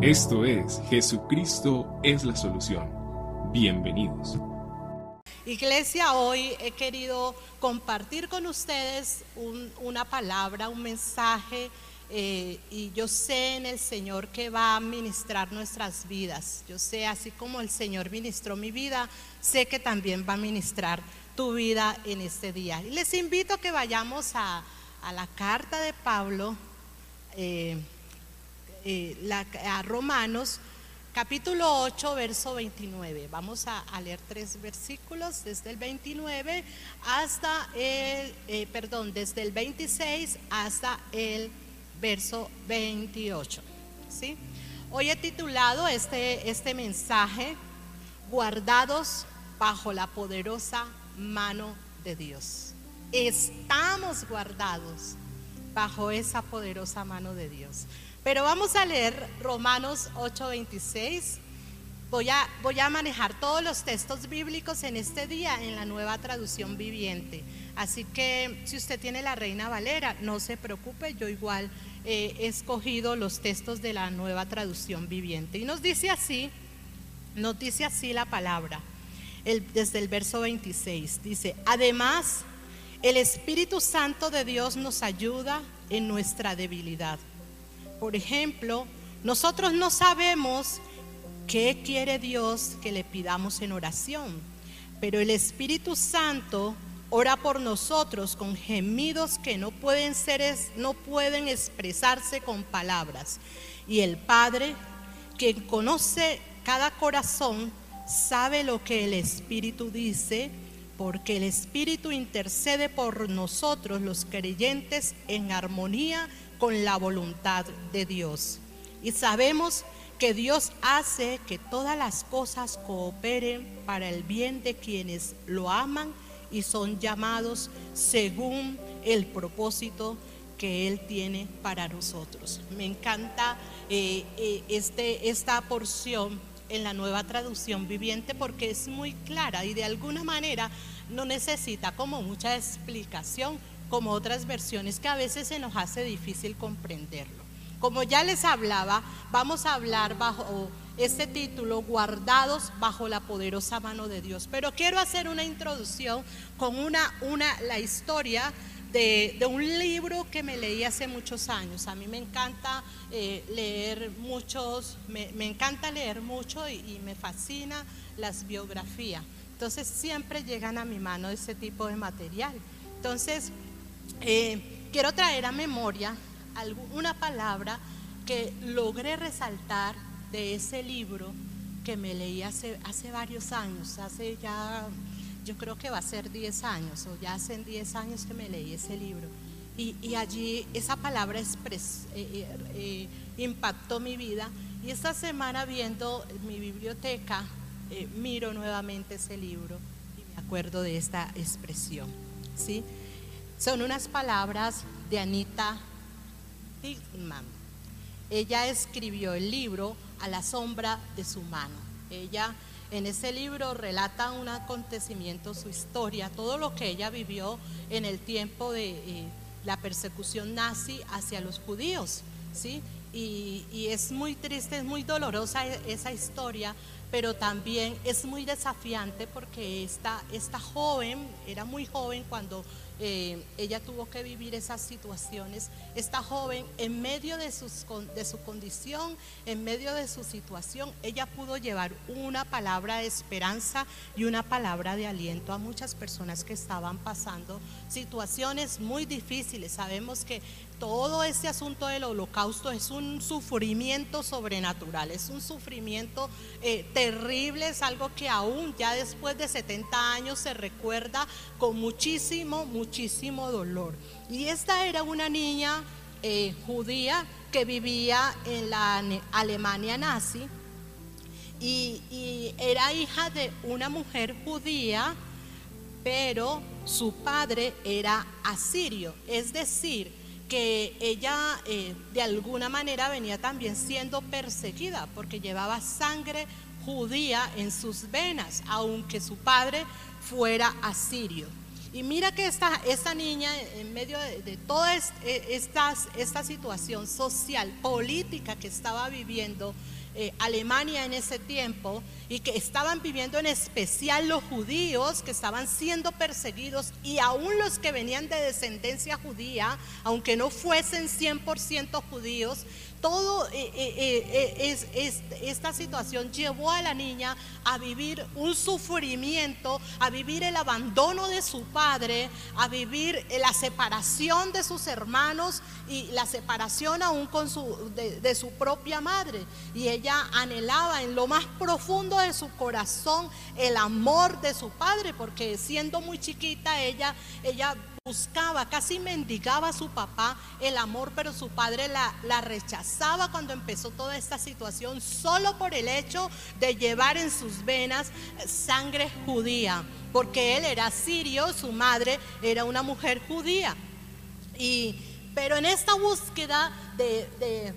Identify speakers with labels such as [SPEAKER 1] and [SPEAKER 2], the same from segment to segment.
[SPEAKER 1] Esto es Jesucristo es la solución. Bienvenidos.
[SPEAKER 2] Iglesia, hoy he querido compartir con ustedes una palabra, un mensaje, eh, y yo sé en el Señor que va a ministrar nuestras vidas. Yo sé, así como el Señor ministró mi vida, sé que también va a ministrar tu vida en este día. Y les invito a que vayamos a, la carta de Pablo, eh, eh, a Romanos capítulo 8, verso 29. Vamos a, leer tres versículos, desde el 29 hasta el, eh, perdón, desde el 26 hasta el verso 28. ¿sí? Hoy he titulado este, este mensaje, Guardados bajo la poderosa mano de Dios. Estamos guardados bajo esa poderosa mano de Dios. Pero vamos a leer Romanos 8:26. Voy a, voy a manejar todos los textos bíblicos en este día en la nueva traducción viviente. Así que si usted tiene la Reina Valera, no se preocupe, yo igual eh, he escogido los textos de la nueva traducción viviente. Y nos dice así, nos dice así la palabra, desde el verso 26. Dice, además, el Espíritu Santo de Dios nos ayuda en nuestra debilidad por ejemplo, nosotros no sabemos qué quiere Dios que le pidamos en oración, pero el Espíritu Santo ora por nosotros con gemidos que no pueden ser no pueden expresarse con palabras. Y el Padre, quien conoce cada corazón, sabe lo que el Espíritu dice, porque el Espíritu intercede por nosotros los creyentes en armonía con la voluntad de Dios. Y sabemos que Dios hace que todas las cosas cooperen para el bien de quienes lo aman y son llamados según el propósito que Él tiene para nosotros. Me encanta eh, eh, este, esta porción en la nueva traducción viviente porque es muy clara y de alguna manera no necesita como mucha explicación como otras versiones que a veces se nos hace difícil comprenderlo. Como ya les hablaba, vamos a hablar bajo este título, guardados bajo la poderosa mano de Dios. Pero quiero hacer una introducción con una, una, la historia de, un libro que me leí hace muchos años. A mí me encanta eh, leer muchos, me, encanta leer mucho y, y, me fascina las biografías. Entonces siempre llegan a mi mano ese tipo de material. Entonces, eh, quiero traer a memoria una palabra que logré resaltar de ese libro que me leí hace, hace varios años, hace ya, yo creo que va a ser 10 años, o ya hacen 10 años que me leí ese libro. Y, allí esa palabra expres, eh, eh, impactó mi vida. Y esta semana viendo mi biblioteca, miro nuevamente ese libro y me acuerdo de esta expresión. ¿sí? Son unas palabras de Anita Hickman. Ella escribió el libro A la sombra de su mano. Ella en ese libro relata un acontecimiento, su historia, todo lo que ella vivió en el tiempo de eh, la persecución nazi hacia los judíos. ¿sí? Y, y, es muy triste, es muy dolorosa e, esa historia, pero también es muy desafiante porque esta, esta joven, era muy joven cuando eh, ella tuvo que vivir esas situaciones. Esta joven, en medio de, de su condición, en medio de su situación, ella pudo llevar una palabra de esperanza y una palabra de aliento a muchas personas que estaban pasando situaciones muy difíciles. Sabemos que todo este asunto del holocausto es un sufrimiento sobrenatural, es un sufrimiento eh, terrible, es algo que aún ya después de 70 años se recuerda con muchísimo, muchísimo dolor. Y esta era una niña eh, judía que vivía en la Alemania nazi y, y era hija de una mujer judía, pero su padre era asirio, es decir, que ella eh, de alguna manera venía también siendo perseguida porque llevaba sangre judía en sus venas, aunque su padre fuera asirio. Y mira que esta, esta niña, en medio de, toda e, esta, esta situación social, política que estaba viviendo, eh, Alemania en ese tiempo y que estaban viviendo en especial los judíos que estaban siendo perseguidos y aún los que venían de descendencia judía, aunque no fuesen 100% judíos, todo eh, eh, eh, es, esta situación llevó a la niña a vivir un sufrimiento, a vivir el abandono de su padre, a vivir la separación de sus hermanos y la separación aún de, de su propia madre. Y ella anhelaba en lo más profundo de su corazón el amor de su padre, porque siendo muy chiquita ella, ella buscaba, casi mendigaba a su papá el amor, pero su padre la, rechazaba cuando empezó toda esta situación solo por el hecho de llevar en sus venas sangre judía, porque él era sirio, su madre era una mujer judía. Y, pero en esta búsqueda de, de,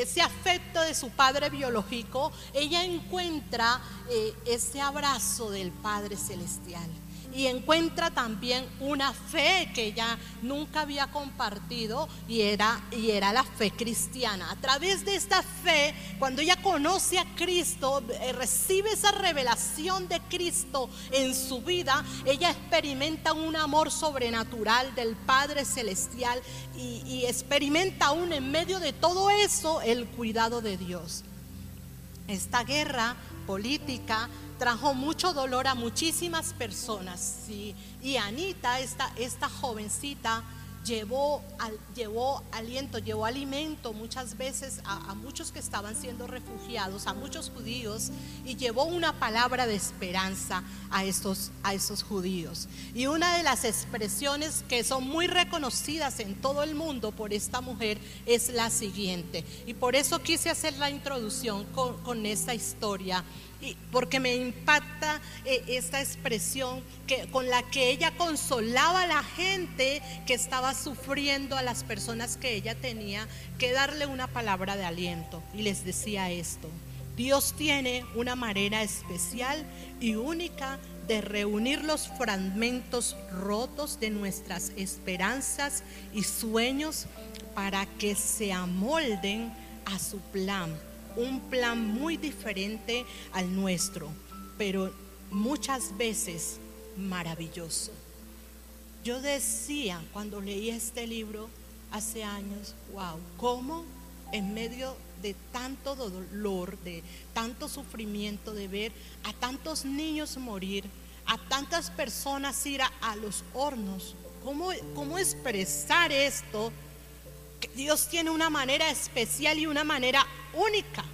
[SPEAKER 2] ese afecto de su padre biológico, ella encuentra eh, ese abrazo del Padre Celestial y encuentra también una fe que ella nunca había compartido y era, y era la fe cristiana. A través de esta fe, cuando ella conoce a Cristo, eh, recibe esa revelación de Cristo en su vida, ella experimenta un amor sobrenatural del Padre Celestial y, y experimenta aún en medio de todo eso el cuidado de Dios. Esta guerra política trajo mucho dolor a muchísimas personas. Y Anita, esta, esta jovencita, llevó, llevó aliento, llevó alimento muchas veces a, muchos que estaban siendo refugiados, a muchos judíos, y llevó una palabra de esperanza a estos, a estos judíos. Y una de las expresiones que son muy reconocidas en todo el mundo por esta mujer es la siguiente. Y por eso quise hacer la introducción con, con esta historia porque me impacta eh, esta expresión que, con la que ella consolaba a la gente que estaba sufriendo, a las personas que ella tenía que darle una palabra de aliento. Y les decía esto, Dios tiene una manera especial y única de reunir los fragmentos rotos de nuestras esperanzas y sueños para que se amolden a su plan un plan muy diferente al nuestro, pero muchas veces maravilloso. Yo decía cuando leí este libro hace años, wow, ¿cómo en medio de tanto dolor, de tanto sufrimiento, de ver a tantos niños morir, a tantas personas ir a, los hornos, ¿cómo, cómo expresar esto? Dios tiene una manera especial y una manera única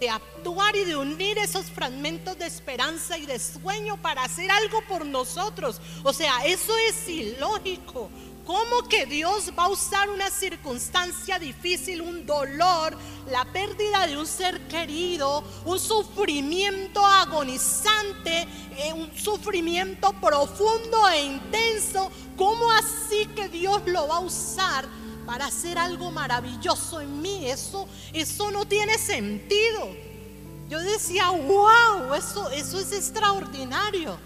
[SPEAKER 2] de actuar y de unir esos fragmentos de esperanza y de sueño para hacer algo por nosotros. O sea, eso es ilógico. ¿Cómo que Dios va a usar una circunstancia difícil, un dolor, la pérdida de un ser querido, un sufrimiento agonizante, eh, un sufrimiento profundo e intenso? ¿Cómo así que Dios lo va a usar para hacer algo maravilloso en mí. Eso, eso no tiene sentido. Yo decía, wow, eso, eso es extraordinario.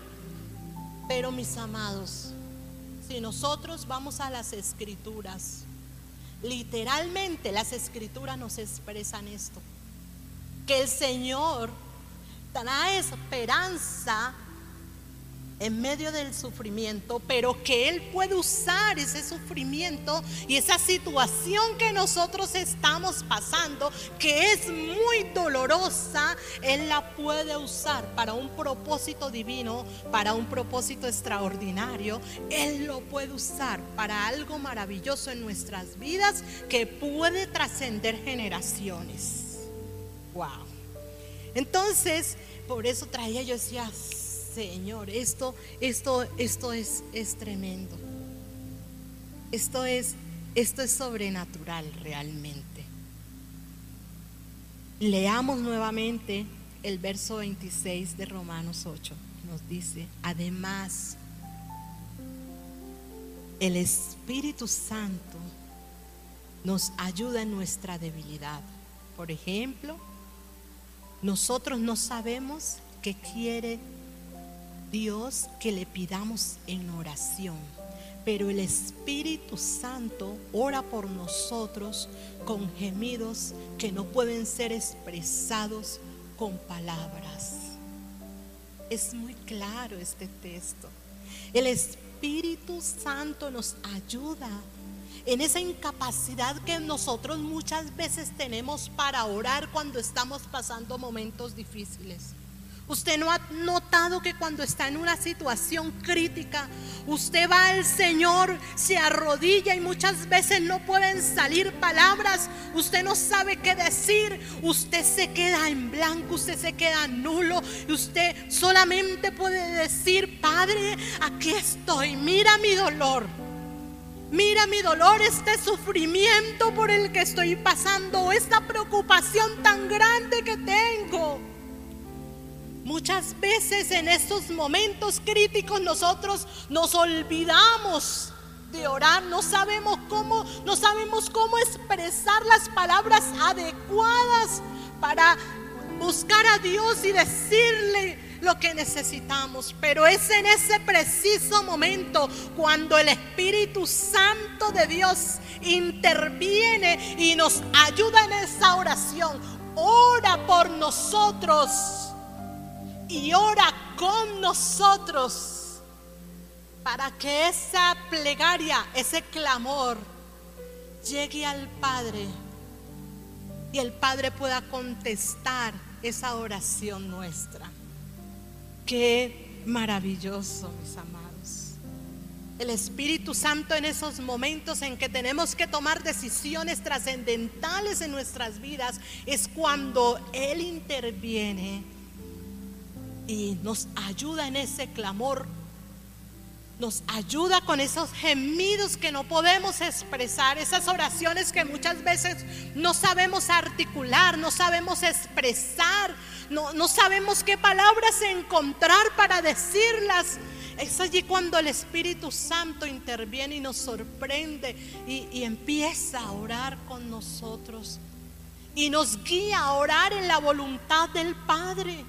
[SPEAKER 2] Pero mis amados, si nosotros vamos a las escrituras, literalmente las escrituras nos expresan esto. Que el Señor trae esperanza en medio del sufrimiento, pero que Él puede usar ese sufrimiento y esa situación que nosotros estamos pasando, que es muy dolorosa, Él la puede usar para un propósito divino, para un propósito extraordinario. Él lo puede usar para algo maravilloso en nuestras vidas que puede trascender generaciones. Wow. Entonces, por eso traía yo decía, Señor, esto, esto, esto es, es tremendo. Esto es, esto es sobrenatural realmente. Leamos nuevamente el verso 26 de Romanos 8. Nos dice, además, el Espíritu Santo nos ayuda en nuestra debilidad. Por ejemplo, nosotros no sabemos qué quiere Dios que le pidamos en oración, pero el Espíritu Santo ora por nosotros con gemidos que no pueden ser expresados con palabras. Es muy claro este texto. El Espíritu Santo nos ayuda en esa incapacidad que nosotros muchas veces tenemos para orar cuando estamos pasando momentos difíciles. Usted no ha notado que cuando está en una situación crítica, usted va al Señor, se arrodilla y muchas veces no pueden salir palabras, usted no sabe qué decir, usted se queda en blanco, usted se queda nulo y usted solamente puede decir, Padre, aquí estoy, mira mi dolor. Mira mi dolor, este sufrimiento por el que estoy pasando, esta preocupación tan grande que tengo. Muchas veces en estos momentos críticos nosotros nos olvidamos de orar, no sabemos cómo, no sabemos cómo expresar las palabras adecuadas para buscar a Dios y decirle lo que necesitamos. Pero es en ese preciso momento cuando el Espíritu Santo de Dios interviene y nos ayuda en esa oración. Ora por nosotros y ora con nosotros para que esa plegaria, ese clamor llegue al Padre y el Padre pueda contestar esa oración nuestra. Qué maravilloso, mis amados. El Espíritu Santo en esos momentos en que tenemos que tomar decisiones trascendentales en nuestras vidas es cuando Él interviene y nos ayuda en ese clamor. Nos ayuda con esos gemidos que no podemos expresar, esas oraciones que muchas veces no sabemos articular, no sabemos expresar, no, sabemos qué palabras encontrar para decirlas. Es allí cuando el Espíritu Santo interviene y nos sorprende y, y, empieza a orar con nosotros. Y nos guía a orar en la voluntad del Padre.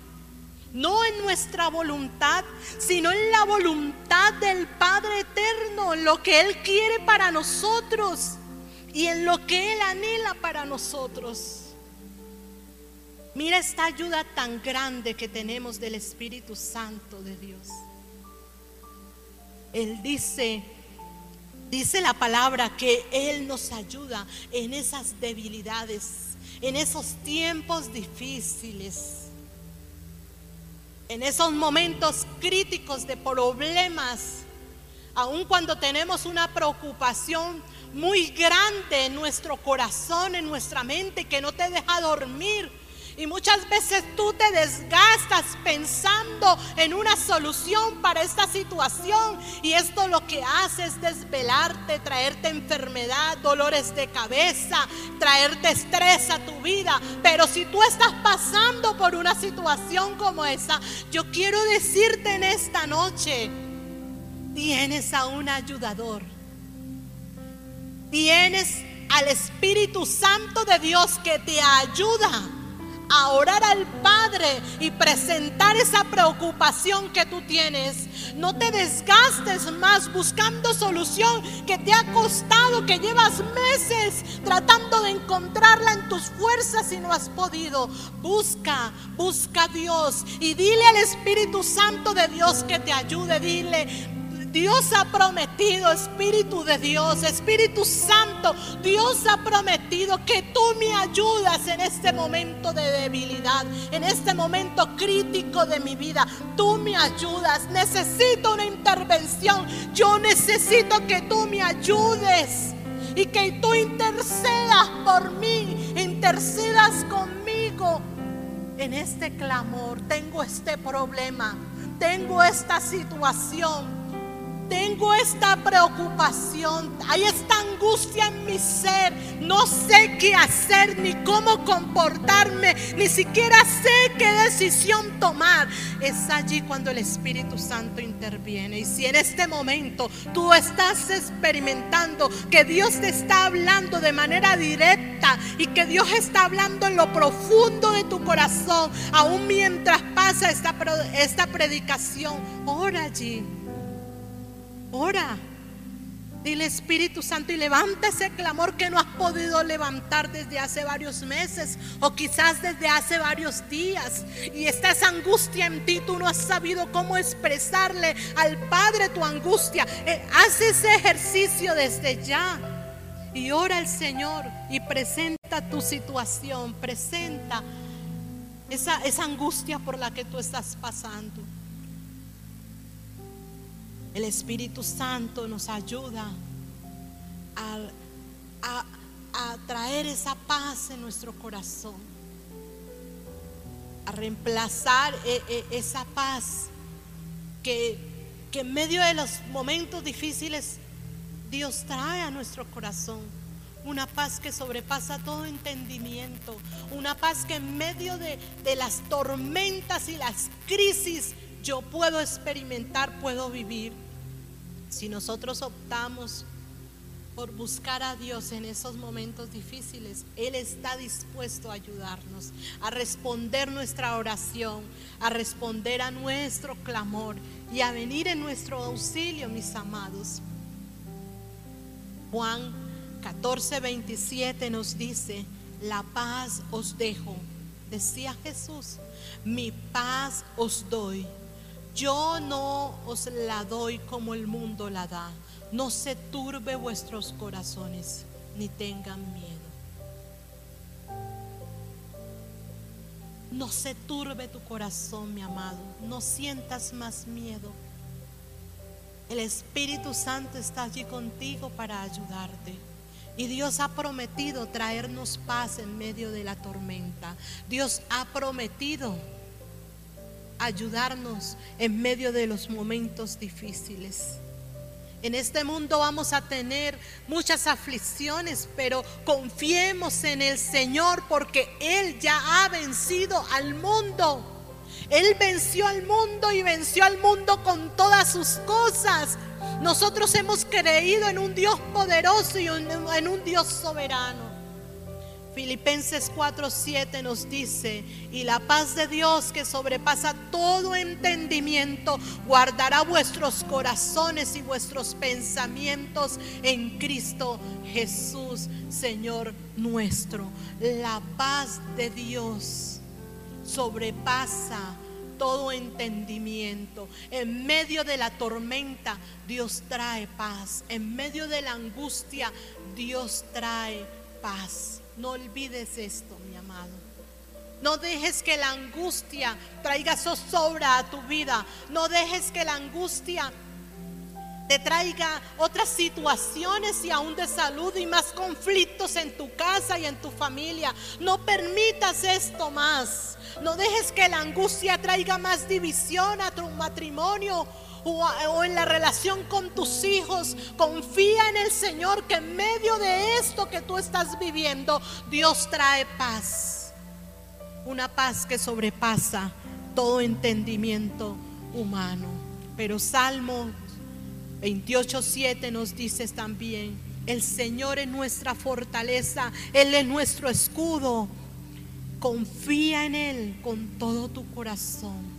[SPEAKER 2] No en nuestra voluntad, sino en la voluntad del Padre Eterno, en lo que Él quiere para nosotros y en lo que Él anhela para nosotros. Mira esta ayuda tan grande que tenemos del Espíritu Santo de Dios. Él dice, dice la palabra que Él nos ayuda en esas debilidades, en esos tiempos difíciles, en esos momentos críticos de problemas, aun cuando tenemos una preocupación muy grande en nuestro corazón, en nuestra mente, que no te deja dormir y muchas veces tú te desgastas pensando en una solución para esta situación. Y esto lo que hace es desvelarte, traerte enfermedad, dolores de cabeza, traerte estrés a tu vida. Pero si tú estás pasando por una situación como esa, yo quiero decirte en esta noche, tienes a un ayudador. Tienes al Espíritu Santo de Dios que te ayuda a orar al Padre y presentar esa preocupación que tú tienes. No te desgastes más buscando solución que te ha costado, que llevas meses tratando de encontrarla en tus fuerzas y no has podido. Busca, busca a Dios y dile al Espíritu Santo de Dios que te ayude. Dile, Dios ha prometido, Espíritu de Dios, Espíritu Santo, Dios ha prometido que tú me ayudas en este momento de debilidad, en este momento crítico de mi vida. Tú me ayudas, necesito una intervención, yo necesito que tú me ayudes y que tú intercedas por mí, intercedas conmigo en este clamor. Tengo este problema, tengo esta situación tengo esta preocupación, hay esta angustia en mi ser, no sé qué hacer ni cómo comportarme, ni siquiera sé qué decisión tomar. Es allí cuando el Espíritu Santo interviene. Y si en este momento tú estás experimentando que Dios te está hablando de manera directa, y que Dios está hablando en lo profundo de tu corazón, aún mientras pasa esta, esta predicación, ora allí. Ora. Dile Espíritu Santo y levanta ese clamor que no has podido levantar desde hace varios meses o quizás desde hace varios días. Y está esa angustia en ti, tú no has sabido cómo expresarle al Padre tu angustia. Eh, haz ese ejercicio desde ya y ora al Señor y presenta tu situación, presenta esa, esa angustia por la que tú estás pasando. El Espíritu Santo nos ayuda a, traer esa paz en nuestro corazón, a reemplazar e, e, esa paz que, que en medio de los momentos difíciles Dios trae a nuestro corazón. Una paz que sobrepasa todo entendimiento. Una paz que en medio de, de las tormentas y las crisis yo puedo experimentar, puedo vivir. Si nosotros optamos por buscar a Dios en esos momentos difíciles, Él está dispuesto a ayudarnos, a responder nuestra oración, a responder a nuestro clamor y a venir en nuestro auxilio, mis amados. Juan 14, 27 nos dice, la paz os dejo, decía Jesús, mi paz os doy yo no os la doy como el mundo la da. No se turbe vuestros corazones, ni tengan miedo. No se turbe tu corazón, mi amado. No sientas más miedo. El Espíritu Santo está allí contigo para ayudarte. Y Dios ha prometido traernos paz en medio de la tormenta. Dios ha prometido ayudarnos en medio de los momentos difíciles. En este mundo vamos a tener muchas aflicciones, pero confiemos en el Señor porque Él ya ha vencido al mundo. Él venció al mundo y venció al mundo con todas sus cosas. Nosotros hemos creído en un Dios poderoso y en un Dios soberano. Filipenses 4:7 nos dice, y la paz de Dios que sobrepasa todo entendimiento, guardará vuestros corazones y vuestros pensamientos en Cristo Jesús, Señor nuestro. La paz de Dios sobrepasa todo entendimiento. En medio de la tormenta, Dios trae paz. En medio de la angustia, Dios trae paz. No olvides esto, mi amado. No dejes que la angustia traiga zozobra a tu vida. No dejes que la angustia te traiga otras situaciones y aún de salud y más conflictos en tu casa y en tu familia. No permitas esto más. No dejes que la angustia traiga más división a tu matrimonio o, en la relación con tus hijos. Confía en el Señor que en medio de esto que tú estás viviendo, Dios trae paz. Una paz que sobrepasa todo entendimiento humano. Pero Salmo 28.7 nos dice también, el Señor es nuestra fortaleza, Él es nuestro escudo. Confía en Él con todo tu corazón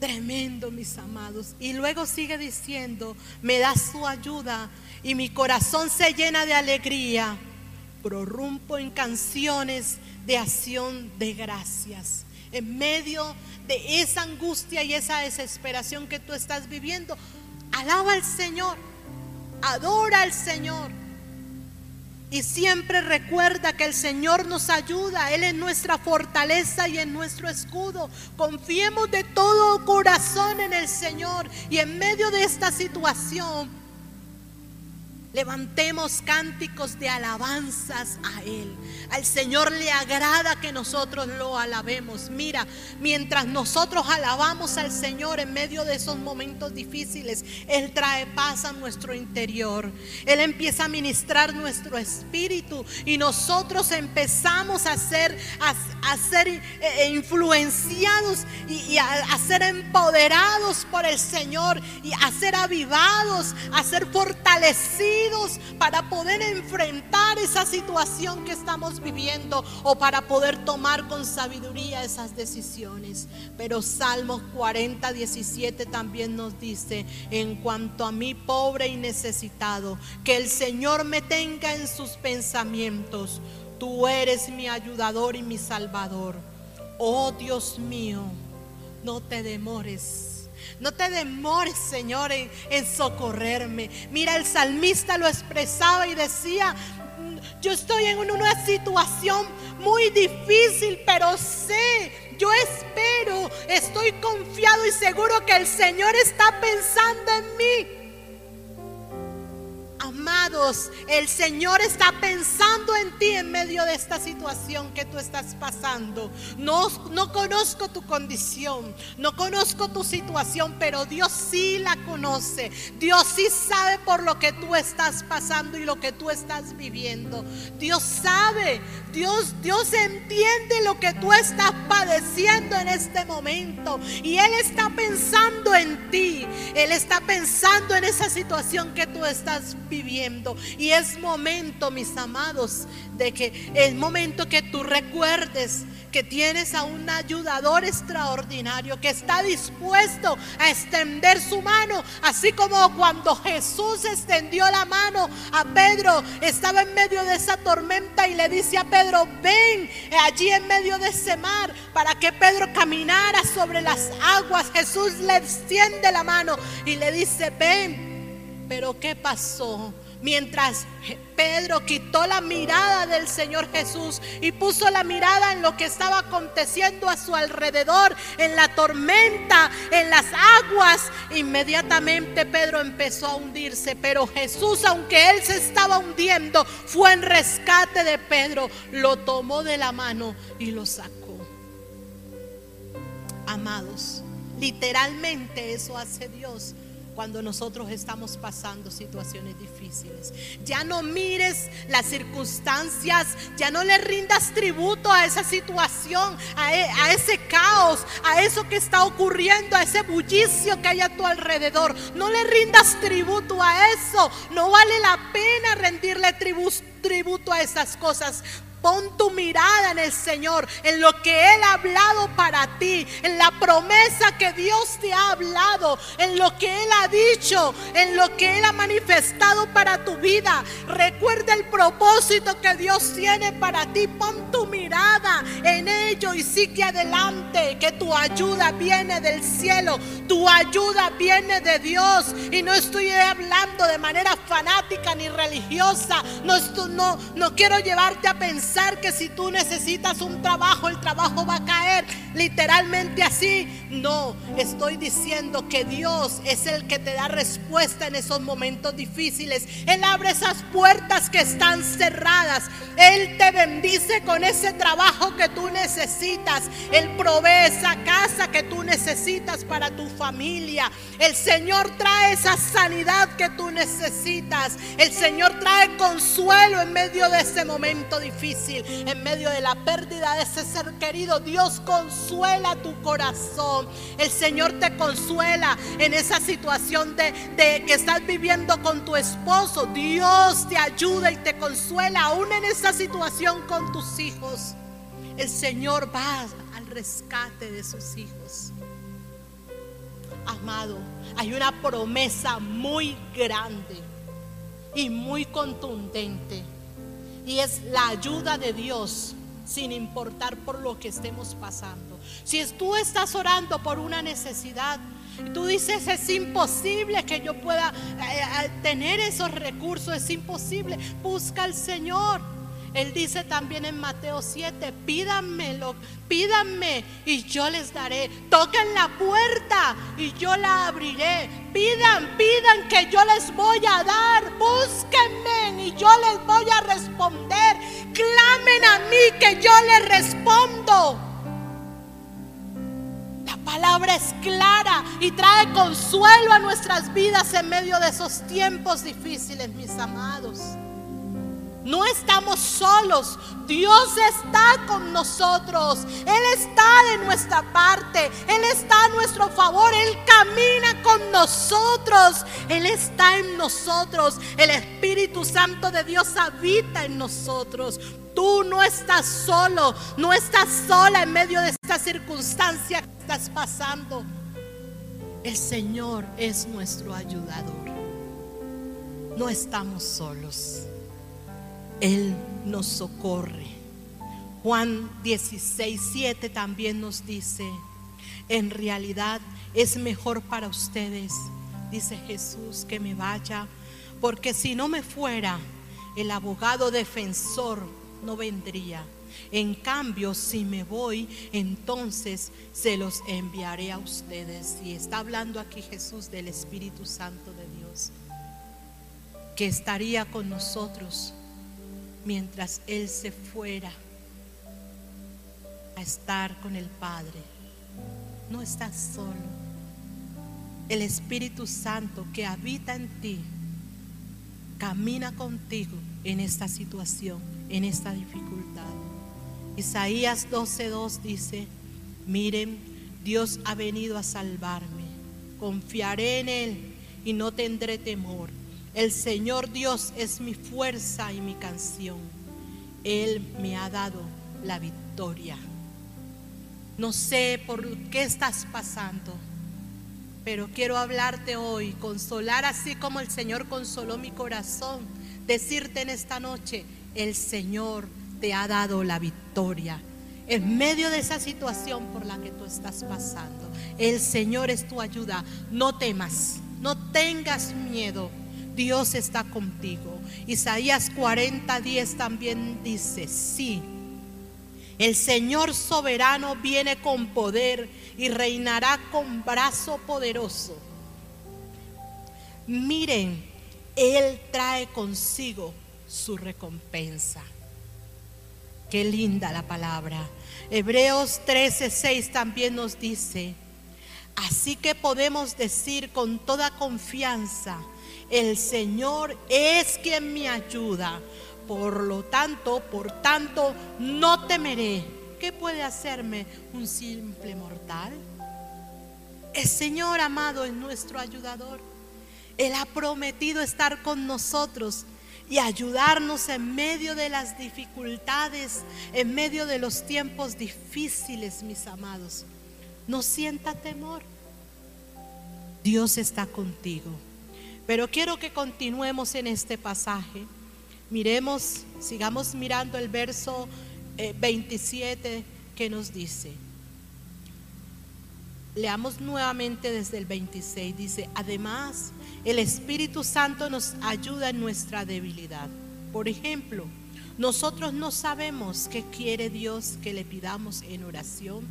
[SPEAKER 2] Tremendo, mis amados. Y luego sigue diciendo, me da su ayuda y mi corazón se llena de alegría. Prorrumpo en canciones de acción de gracias. En medio de esa angustia y esa desesperación que tú estás viviendo, alaba al Señor, adora al Señor. Y siempre recuerda que el Señor nos ayuda, Él es nuestra fortaleza y en nuestro escudo. Confiemos de todo corazón en el Señor y en medio de esta situación Levantemos cánticos de alabanzas a Él. Al Señor le agrada que nosotros lo alabemos. Mira, mientras nosotros alabamos al Señor en medio de esos momentos difíciles, Él trae paz a nuestro interior. Él empieza a ministrar nuestro espíritu y nosotros empezamos a ser, a, ser eh, eh, influenciados y, a, a ser empoderados por el Señor y a ser avivados, a ser fortalecidos para poder enfrentar esa situación que estamos viviendo o para poder tomar con sabiduría esas decisiones. Pero Salmos 40, 17 también nos dice, en cuanto a mí pobre y necesitado, que el Señor me tenga en sus pensamientos. Tú eres mi ayudador y mi salvador. Oh Dios mío, no te demores no te demores, Señor, en, socorrerme. Mira, el salmista lo expresaba y decía, yo estoy en una situación muy difícil, pero sé, yo espero, estoy confiado y seguro que el Señor está pensando en mí. Amados, el Señor está pensando en ti en medio de esta situación que tú estás pasando. No, no conozco tu condición, no conozco tu situación, pero Dios sí la conoce. Dios sí sabe por lo que tú estás pasando y lo que tú estás viviendo. Dios sabe, Dios, Dios entiende lo que tú estás padeciendo en este momento. Y Él está pensando en ti. Él está pensando en esa situación que tú estás viviendo. Y es momento, mis amados, de que es momento que tú recuerdes que tienes a un ayudador extraordinario que está dispuesto a extender su mano, así como cuando Jesús extendió la mano a Pedro, estaba en medio de esa tormenta y le dice a Pedro, ven allí en medio de ese mar para que Pedro caminara sobre las aguas. Jesús le extiende la mano y le dice, ven, pero ¿qué pasó? Mientras Pedro quitó la mirada del Señor Jesús y puso la mirada en lo que estaba aconteciendo a su alrededor, en la tormenta, en las aguas, inmediatamente Pedro empezó a hundirse. Pero Jesús, aunque él se estaba hundiendo, fue en rescate de Pedro, lo tomó de la mano y lo sacó. Amados, literalmente eso hace Dios cuando nosotros estamos pasando situaciones difíciles. Ya no mires las circunstancias, ya no le rindas tributo a esa situación, a, e, a, ese caos, a eso que está ocurriendo, a ese bullicio que hay a tu alrededor. No le rindas tributo a eso. No vale la pena rendirle tributo a esas cosas. Pon tu mirada en el Señor, en lo que Él ha hablado para ti, en la promesa que Dios te ha hablado, en lo que Él ha dicho, en lo que Él ha manifestado para tu vida. Recuerda el propósito que Dios tiene para ti. Pon tu mirada en ello y sigue adelante, que tu ayuda viene del cielo, tu ayuda viene de Dios. Y no estoy hablando de manera fanática ni religiosa. No, no, no quiero llevarte a pensar que si tú necesitas un trabajo, el trabajo va a caer literalmente así. No, estoy diciendo que Dios es el que te da respuesta en esos momentos difíciles. Él abre esas puertas que están cerradas. Él te bendice con ese trabajo que tú necesitas. Él provee esa casa que tú necesitas para tu familia. El Señor trae esa sanidad que tú necesitas. El Señor trae consuelo en medio de ese momento difícil en medio de la pérdida de ese ser querido, Dios consuela tu corazón. El Señor te consuela en esa situación de, que estás viviendo con tu esposo. Dios te ayuda y te consuela aún en esa situación con tus hijos. El Señor va al rescate de sus hijos. Amado, hay una promesa muy grande y muy contundente y es la ayuda de Dios sin importar por lo que estemos pasando. Si tú estás orando por una necesidad, tú dices, es imposible que yo pueda eh, eh, tener esos recursos, es imposible, busca al Señor. Él dice también en Mateo 7, pídanmelo, pídanme y yo les daré. Toquen la puerta y yo la abriré. Pidan, pidan que yo les voy a dar. Búsquenme y yo les voy a responder. Clamen a mí que yo les respondo. La palabra es clara y trae consuelo a nuestras vidas en medio de esos tiempos difíciles, mis amados. No estamos solos. Dios está con nosotros. Él está de nuestra parte. Él está a nuestro favor. Él camina con nosotros. Él está en nosotros. El Espíritu Santo de Dios habita en nosotros. Tú no estás solo. No estás sola en medio de esta circunstancia que estás pasando. El Señor es nuestro ayudador. No estamos solos. Él nos socorre. Juan 16, 7 también nos dice, en realidad es mejor para ustedes, dice Jesús, que me vaya, porque si no me fuera, el abogado defensor no vendría. En cambio, si me voy, entonces se los enviaré a ustedes. Y está hablando aquí Jesús del Espíritu Santo de Dios, que estaría con nosotros mientras Él se fuera a estar con el Padre. No estás solo. El Espíritu Santo que habita en ti camina contigo en esta situación, en esta dificultad. Isaías 12:2 dice, miren, Dios ha venido a salvarme. Confiaré en Él y no tendré temor. El Señor Dios es mi fuerza y mi canción. Él me ha dado la victoria. No sé por qué estás pasando, pero quiero hablarte hoy, consolar así como el Señor consoló mi corazón, decirte en esta noche, el Señor te ha dado la victoria. En medio de esa situación por la que tú estás pasando, el Señor es tu ayuda. No temas, no tengas miedo. Dios está contigo. Isaías 40, 10 también dice, sí, el Señor soberano viene con poder y reinará con brazo poderoso. Miren, Él trae consigo su recompensa. Qué linda la palabra. Hebreos 13, 6 también nos dice, así que podemos decir con toda confianza, el Señor es quien me ayuda. Por lo tanto, por tanto, no temeré. ¿Qué puede hacerme un simple mortal? El Señor amado es nuestro ayudador. Él ha prometido estar con nosotros y ayudarnos en medio de las dificultades, en medio de los tiempos difíciles, mis amados. No sienta temor. Dios está contigo. Pero quiero que continuemos en este pasaje. Miremos, sigamos mirando el verso 27 eh, que nos dice. Leamos nuevamente desde el 26. Dice, además, el Espíritu Santo nos ayuda en nuestra debilidad. Por ejemplo, nosotros no sabemos qué quiere Dios que le pidamos en oración,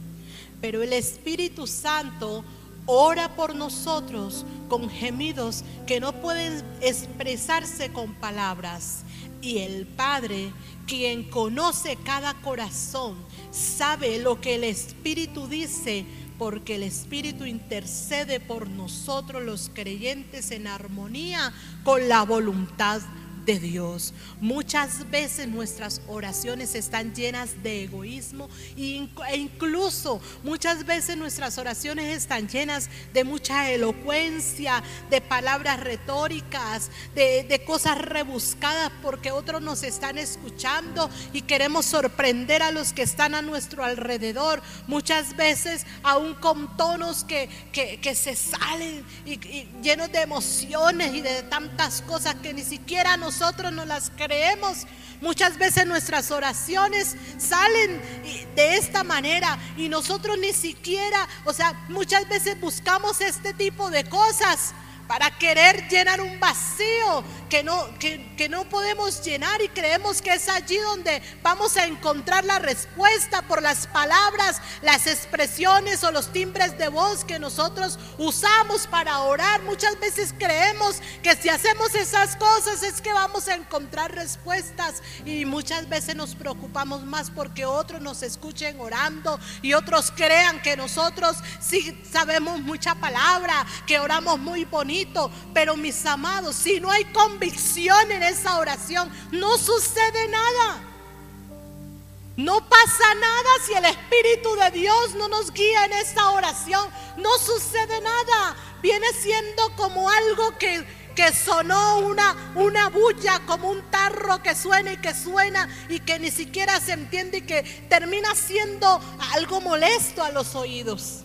[SPEAKER 2] pero el Espíritu Santo ora por nosotros con gemidos que no pueden expresarse con palabras. Y el Padre, quien conoce cada corazón, sabe lo que el Espíritu dice, porque el Espíritu intercede por nosotros los creyentes en armonía con la voluntad de Dios. Muchas veces nuestras oraciones están llenas de egoísmo e incluso muchas veces nuestras oraciones están llenas de mucha elocuencia, de palabras retóricas, de, de cosas rebuscadas porque otros nos están escuchando y queremos sorprender a los que están a nuestro alrededor. Muchas veces aún con tonos que, que, se salen y, y llenos de emociones y de tantas cosas que ni siquiera nos nosotros no las creemos. Muchas veces nuestras oraciones salen de esta manera y nosotros ni siquiera, o sea, muchas veces buscamos este tipo de cosas para querer llenar un vacío que no, que, no podemos llenar y creemos que es allí donde vamos a encontrar la respuesta por las palabras, las expresiones o los timbres de voz que nosotros usamos para orar. Muchas veces creemos que si hacemos esas cosas es que vamos a encontrar respuestas y muchas veces nos preocupamos más porque otros nos escuchen orando y otros crean que nosotros sí sabemos mucha palabra, que oramos muy bonito pero mis amados, si no hay convicción en esa oración, no sucede nada. No pasa nada si el Espíritu de Dios no nos guía en esta oración. No sucede nada. Viene siendo como algo que, que sonó una, una bulla, como un tarro que suena y que suena y que ni siquiera se entiende y que termina siendo algo molesto a los oídos.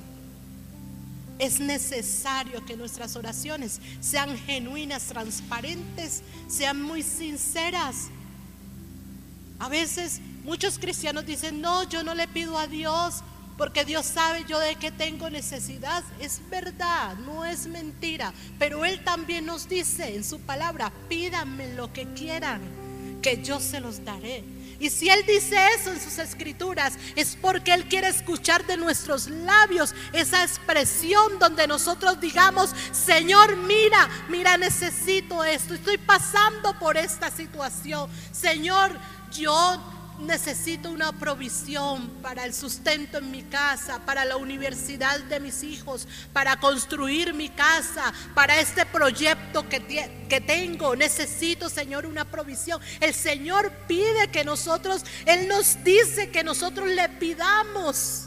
[SPEAKER 2] Es necesario que nuestras oraciones sean genuinas, transparentes, sean muy sinceras. A veces Muchos cristianos dicen, no, yo no le pido a Dios porque Dios sabe yo de qué tengo necesidad. Es verdad, no es mentira. Pero Él también nos dice en su palabra, pídanme lo que quieran, que yo se los daré. Y si Él dice eso en sus escrituras, es porque Él quiere escuchar de nuestros labios esa expresión donde nosotros digamos, Señor, mira, mira, necesito esto, estoy pasando por esta situación. Señor, yo necesito una provisión para el sustento en mi casa, para la universidad de mis hijos, para construir mi casa, para este proyecto que, que tengo. Necesito, Señor, una provisión. El Señor pide que nosotros, Él nos dice que nosotros le pidamos,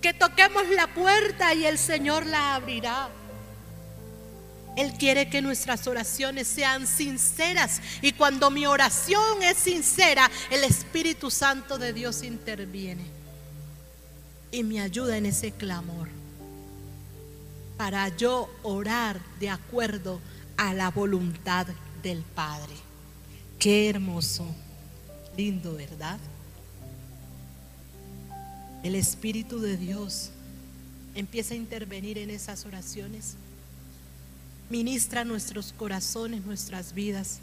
[SPEAKER 2] que toquemos la puerta y el Señor la abrirá. Él quiere que nuestras oraciones sean sinceras. Y cuando mi oración es sincera, el Espíritu Santo de Dios interviene y me ayuda en ese clamor para yo orar de acuerdo a la voluntad del Padre. Qué hermoso, lindo, ¿verdad? El Espíritu de Dios empieza a intervenir en esas oraciones Ministra nuestros corazones, nuestras vidas.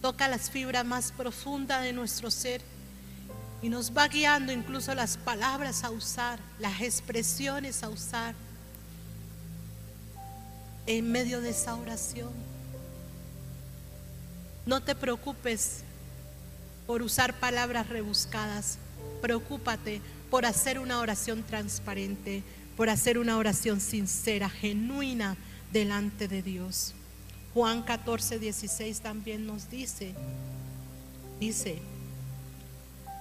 [SPEAKER 2] Toca las fibras más profundas de nuestro ser y nos va guiando incluso las palabras a usar, las expresiones a usar en medio de esa oración. No te preocupes por usar palabras rebuscadas, preocúpate por hacer una oración transparente, por hacer una oración sincera, genuina delante de Dios. Juan 14, 16 también nos dice, dice,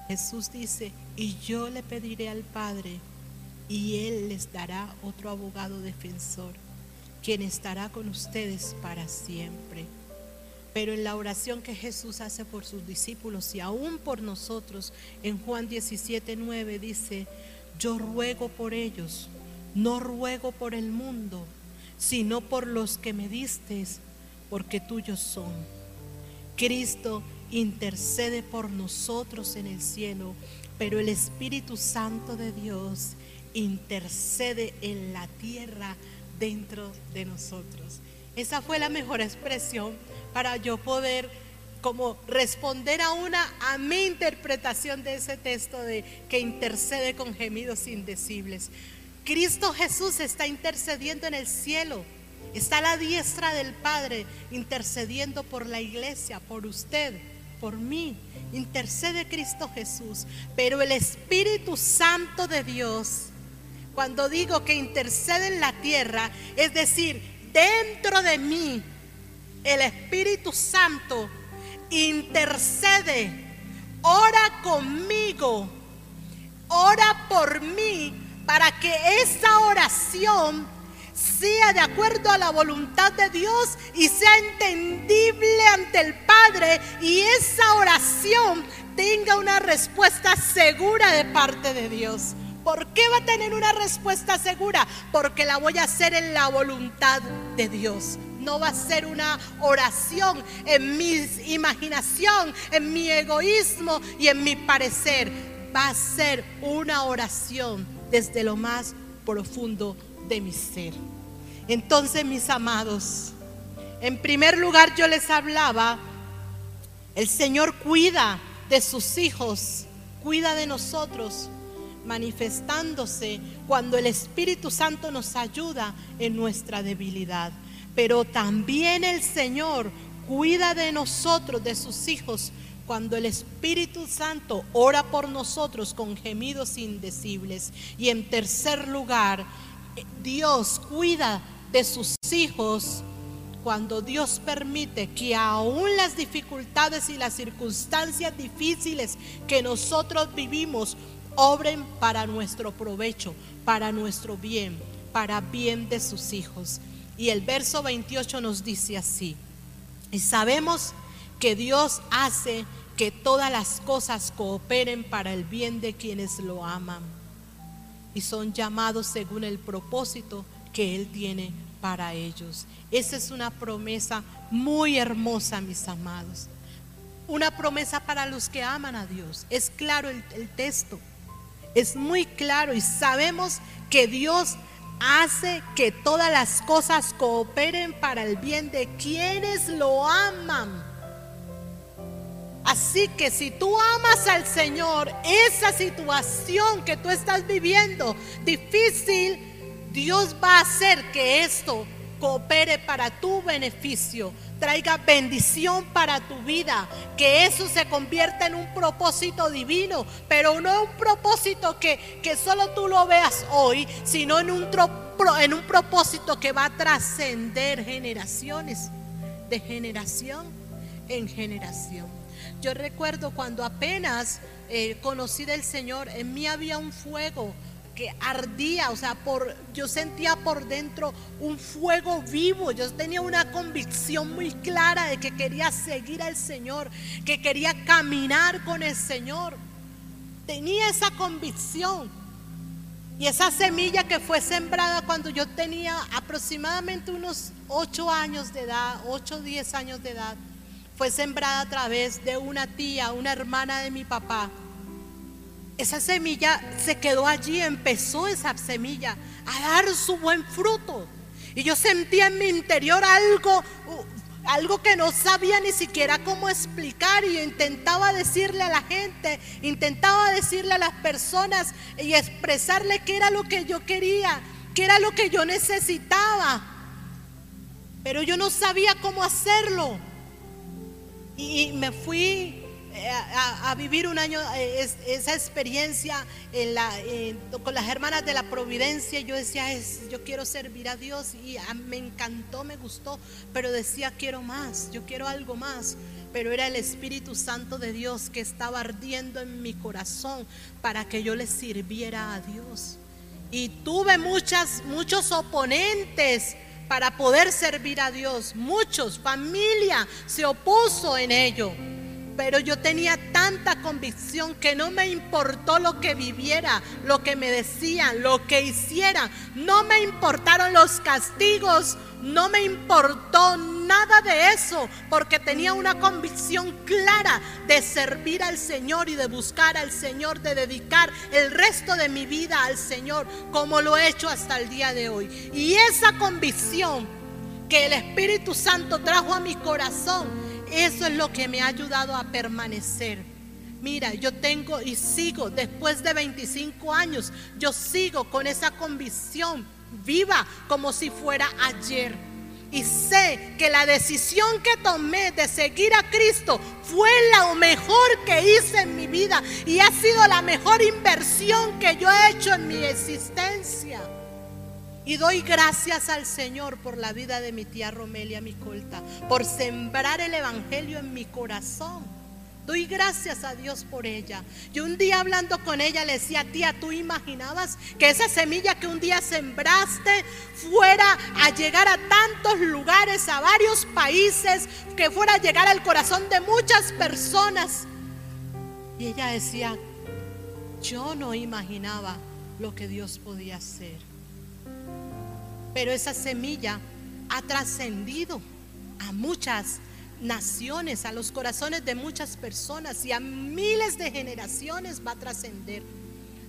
[SPEAKER 2] Jesús dice, y yo le pediré al Padre y Él les dará otro abogado defensor, quien estará con ustedes para siempre. Pero en la oración que Jesús hace por sus discípulos y aún por nosotros, en Juan 17, 9 dice, yo ruego por ellos, no ruego por el mundo, sino por los que me diste, porque tuyos son. Cristo intercede por nosotros en el cielo, pero el Espíritu Santo de Dios intercede en la tierra dentro de nosotros. Esa fue la mejor expresión para yo poder como responder a una a mi interpretación de ese texto de que intercede con gemidos indecibles. Cristo Jesús está intercediendo en el cielo. Está la diestra del Padre intercediendo por la iglesia, por usted, por mí. Intercede Cristo Jesús. Pero el Espíritu Santo de Dios, cuando digo que intercede en la tierra, es decir, dentro de mí, el Espíritu Santo intercede, ora conmigo, ora por mí para que esa oración sea de acuerdo a la voluntad de Dios y sea entendible ante el Padre y esa oración tenga una respuesta segura de parte de Dios. ¿Por qué va a tener una respuesta segura? Porque la voy a hacer en la voluntad de Dios. No va a ser una oración en mi imaginación, en mi egoísmo y en mi parecer. Va a ser una oración desde lo más profundo de mi ser. Entonces, mis amados, en primer lugar yo les hablaba, el Señor cuida de sus hijos, cuida de nosotros, manifestándose cuando el Espíritu Santo nos ayuda en nuestra debilidad. Pero también el Señor cuida de nosotros, de sus hijos, cuando el Espíritu Santo ora por nosotros con gemidos indecibles. Y en tercer lugar, Dios cuida de sus hijos cuando Dios permite que aún las dificultades y las circunstancias difíciles que nosotros vivimos obren para nuestro provecho, para nuestro bien, para bien de sus hijos. Y el verso 28 nos dice así, y sabemos que Dios hace que todas las cosas cooperen para el bien de quienes lo aman y son llamados según el propósito que Él tiene para ellos. Esa es una promesa muy hermosa, mis amados. Una promesa para los que aman a Dios. Es claro el, el texto. Es muy claro y sabemos que Dios hace que todas las cosas cooperen para el bien de quienes lo aman. Así que si tú amas al Señor, esa situación que tú estás viviendo difícil, Dios va a hacer que esto coopere para tu beneficio, traiga bendición para tu vida, que eso se convierta en un propósito divino, pero no un propósito que, que solo tú lo veas hoy, sino en un, en un propósito que va a trascender generaciones, de generación en generación. Yo recuerdo cuando apenas eh, conocí del Señor, en mí había un fuego que ardía, o sea, yo sentía por dentro un fuego vivo, yo tenía una convicción muy clara de que quería seguir al Señor, que quería caminar con el Señor. Tenía esa convicción. Y esa semilla que fue sembrada cuando yo tenía aproximadamente unos 8 años de edad, 8 o 10 años de edad, fue sembrada a través de una tía, una hermana de mi papá esa semilla se quedó allí, empezó esa semilla a dar su buen fruto. Y yo sentía en mi interior algo, algo que no sabía ni siquiera cómo explicar y intentaba decirle a la gente, intentaba decirle a las personas y expresarle qué era lo que yo quería, qué era lo que yo necesitaba. Pero yo no sabía cómo hacerlo. Y me fui a, vivir un año eh, esa experiencia con las hermanas de la Providencia. Yo decía, yo quiero servir a Dios y me encantó, me gustó, pero decía, quiero más, yo quiero algo más. Pero era el Espíritu Santo de Dios que estaba ardiendo en mi corazón para que yo le sirviera a Dios. Y tuve muchas, muchos oponentes para poder servir a Dios. Muchos, familia se opuso en ello pero yo tenía tanta convicción que no me importó lo que viviera, lo que me decían, lo que hiciera. No me importaron los castigos, no me importó nada de eso, porque tenía una convicción clara de servir al Señor y de buscar al Señor, de dedicar el resto de mi vida al Señor, como lo he hecho hasta el día de hoy. Y esa convicción que el Espíritu Santo trajo a mi corazón, eso es lo que me ha ayudado a permanecer. Mira, yo tengo y sigo, después de 25 años, yo sigo con esa convicción viva como si fuera ayer. Y sé que la decisión que tomé de seguir a Cristo fue lo mejor que hice en mi vida y ha sido la mejor inversión que yo he hecho en mi existencia. Y doy gracias al Señor por la vida de mi tía Romelia Micolta, por sembrar el Evangelio en mi corazón. Doy gracias a Dios por ella. Yo un día hablando con ella le decía, tía, ¿tú imaginabas que esa semilla que un día sembraste fuera a llegar a tantos lugares, a varios países, que fuera a llegar al corazón de muchas personas? Y ella decía, yo no imaginaba lo que Dios podía hacer. Pero esa semilla ha trascendido a muchas naciones, a los corazones de muchas personas y a miles de generaciones va a trascender.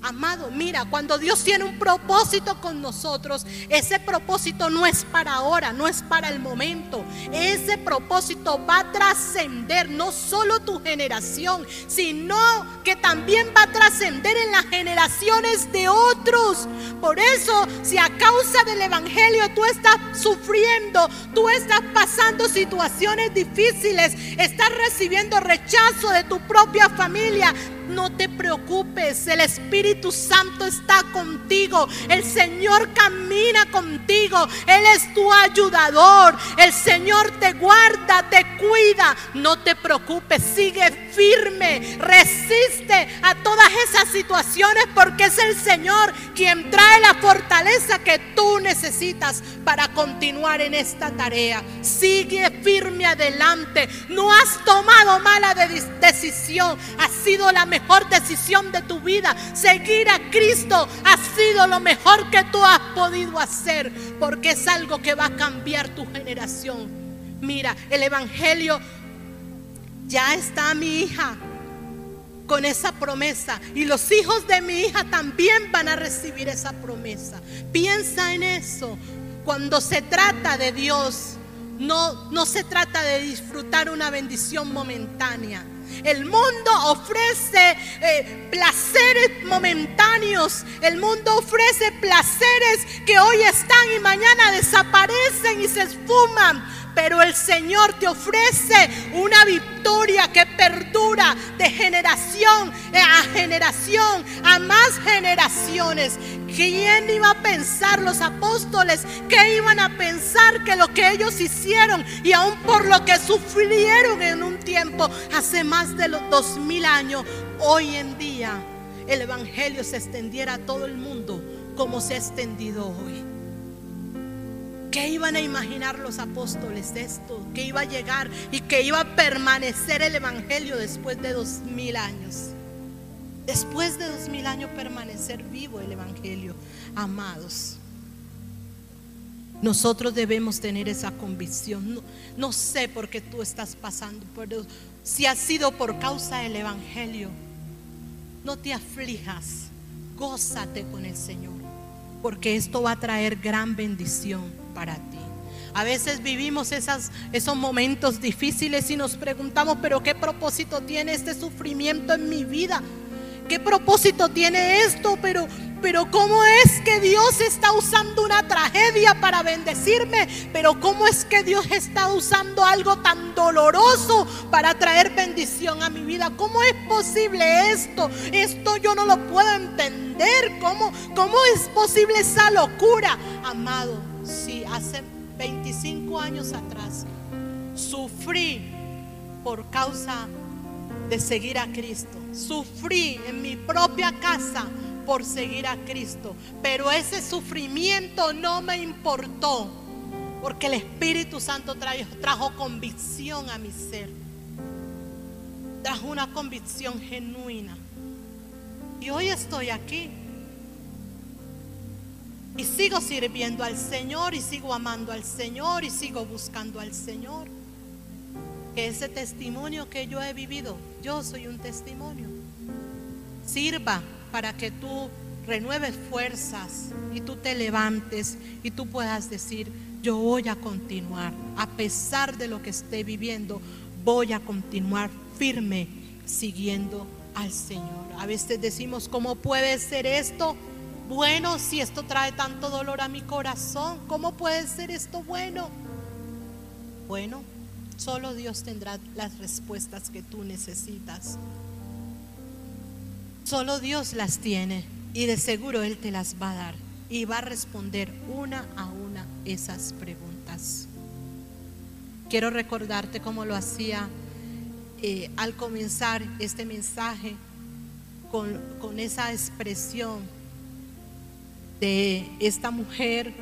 [SPEAKER 2] Amado, mira, cuando Dios tiene un propósito con nosotros, ese propósito no es para ahora, no es para el momento. Ese propósito va a trascender no solo tu generación, sino que también va a trascender en las generaciones de otros. Por eso, si a causa del Evangelio tú estás sufriendo, tú estás pasando situaciones difíciles, estás recibiendo rechazo de tu propia familia, no te preocupes, el Espíritu Santo está contigo, el Señor camina contigo, Él es tu ayudador, el Señor te guarda, te cuida, no te preocupes, sigue firme, resiste a todas esas situaciones porque es el Señor quien trae la fortaleza que tú necesitas para continuar en esta tarea. Sigue firme adelante, no has tomado mala decisión, ha sido la mejor decisión de tu vida. Seguir a Cristo ha sido lo mejor que tú has podido hacer porque es algo que va a cambiar tu generación. Mira, el Evangelio ya está mi hija con esa promesa y los hijos de mi hija también van a recibir esa promesa. Piensa en eso. Cuando se trata de Dios, no, no se trata de disfrutar una bendición momentánea. El mundo ofrece eh, placeres momentáneos. El mundo ofrece placeres que hoy están y mañana desaparecen y se esfuman. Pero el Señor te ofrece una victoria que perdura de generación a generación, a más generaciones. ¿Quién iba a pensar los apóstoles? que iban a pensar que lo que ellos hicieron y aún por lo que sufrieron en un tiempo, hace más de los dos mil años, hoy en día el Evangelio se extendiera a todo el mundo como se ha extendido hoy? ¿Qué iban a imaginar los apóstoles esto? Que iba a llegar y que iba a permanecer el Evangelio después de dos mil años. Después de dos mil años permanecer vivo el Evangelio, amados. Nosotros debemos tener esa convicción. No, sé por qué tú estás pasando, pero si ha sido por causa del Evangelio, no te aflijas, gózate con el Señor, porque esto va a traer gran bendición para ti. A veces vivimos esos momentos difíciles y nos preguntamos, pero ¿qué propósito tiene este sufrimiento en mi vida? ¿Qué propósito tiene esto? Pero, pero ¿cómo es que Dios está usando una tragedia para bendecirme? Pero ¿cómo es que Dios está usando algo tan doloroso para traer bendición a mi vida? ¿Cómo es posible esto? Esto yo no lo puedo entender. ¿Cómo, cómo es posible esa locura? Amado, si hace 25 años atrás sufrí por causa de seguir a Cristo. Sufrí en mi propia casa por seguir a Cristo. Pero ese sufrimiento no me importó. Porque el Espíritu Santo trajo convicción a mi ser. Trajo una convicción genuina. Y hoy estoy aquí. Y sigo sirviendo al Señor y sigo amando al Señor y sigo buscando al Señor. Que ese testimonio que yo he vivido, yo soy un testimonio, sirva para que tú renueves fuerzas y tú te levantes y tú puedas decir, yo voy a continuar, a pesar de lo que esté viviendo, voy a continuar firme siguiendo al Señor. A veces decimos, ¿cómo puede ser esto? bueno si esto trae tanto dolor a mi corazón? ¿Cómo puede ser esto bueno? Bueno, solo Dios tendrá las respuestas que tú necesitas. Solo Dios las tiene y de seguro Él te las va a dar y va a responder una a una esas preguntas. Quiero recordarte cómo lo hacía eh, al comenzar este mensaje con, con esa expresión de esta mujer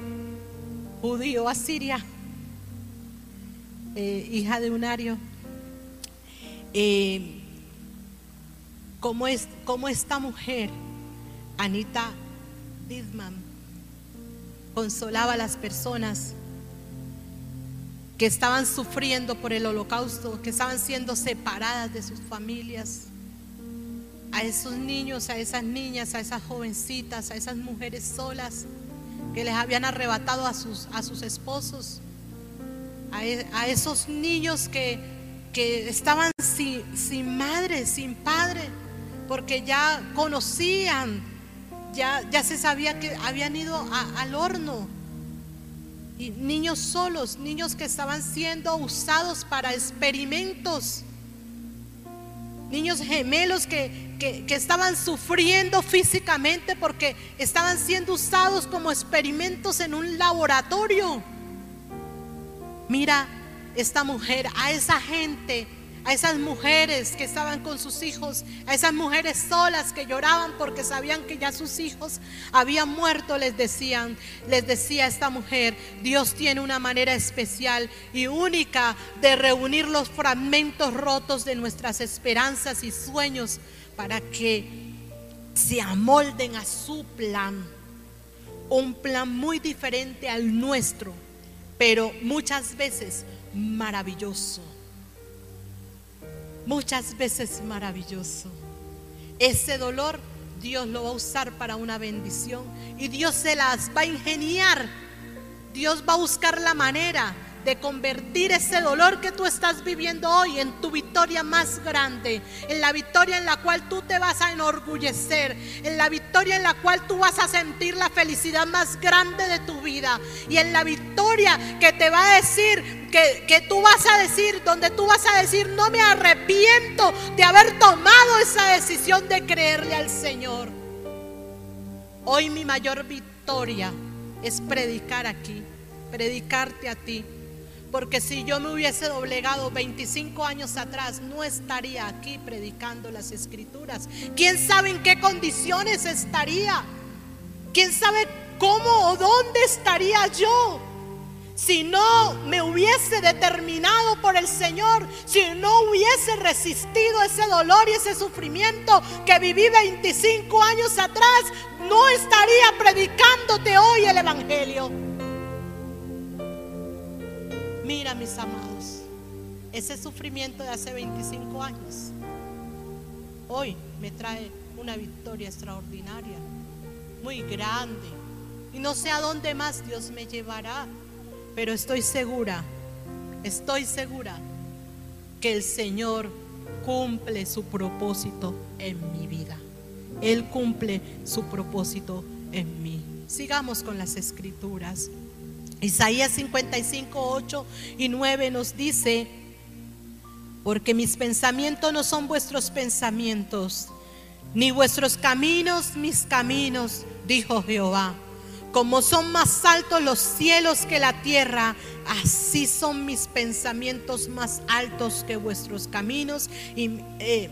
[SPEAKER 2] judío asiria, eh, hija de Unario, eh, como, es, como esta mujer, Anita Disman, consolaba a las personas que estaban sufriendo por el holocausto, que estaban siendo separadas de sus familias a esos niños, a esas niñas, a esas jovencitas, a esas mujeres solas que les habían arrebatado a sus, a sus esposos, a, e, esos niños que, que estaban sin, sin, madre, sin padre, porque ya conocían, ya, ya se sabía que habían ido al horno. Y niños solos, niños que estaban siendo usados para experimentos niños gemelos que, que, estaban sufriendo físicamente porque estaban siendo usados como experimentos en un laboratorio. Mira esta mujer, a esa gente a esas mujeres que estaban con sus hijos, a esas mujeres solas que lloraban porque sabían que ya sus hijos habían muerto, les decían, les decía esta mujer, Dios tiene una manera especial y única de reunir los fragmentos rotos de nuestras esperanzas y sueños para que se amolden a su plan. Un plan muy diferente al nuestro, pero muchas veces maravilloso muchas veces maravilloso. Ese dolor Dios lo va a usar para una bendición y Dios se las va a ingeniar. Dios va a buscar la manera de convertir ese dolor que tú estás viviendo hoy en tu victoria más grande, en la victoria en la cual tú te vas a enorgullecer, en la victoria en la cual tú vas a sentir la felicidad más grande de tu vida y en la victoria que te va a decir que, que, tú vas a decir, donde tú vas a decir, no me arrepiento de haber tomado esa decisión de creerle al Señor. Hoy mi mayor victoria es predicar aquí, predicarte a ti. Porque si yo me hubiese doblegado 25 años atrás, no estaría aquí predicando las escrituras. ¿Quién sabe en qué condiciones estaría? ¿Quién sabe cómo o dónde estaría yo? Si no me hubiese determinado por el Señor, si no hubiese resistido ese dolor y ese sufrimiento que viví 25 años atrás, no estaría predicándote hoy el Evangelio. Mira, mis amados, ese sufrimiento de hace 25 años, hoy me trae una victoria extraordinaria, muy grande. Y no sé a dónde más Dios me llevará, pero estoy segura, estoy segura que el Señor cumple su propósito en mi vida. Él cumple su propósito en mí. Sigamos con las escrituras. Isaías 55, 8 y 9 nos dice, porque mis pensamientos no son vuestros pensamientos, ni vuestros caminos mis caminos, dijo Jehová. Como son más altos los cielos que la tierra, así son mis pensamientos más altos que vuestros caminos eh,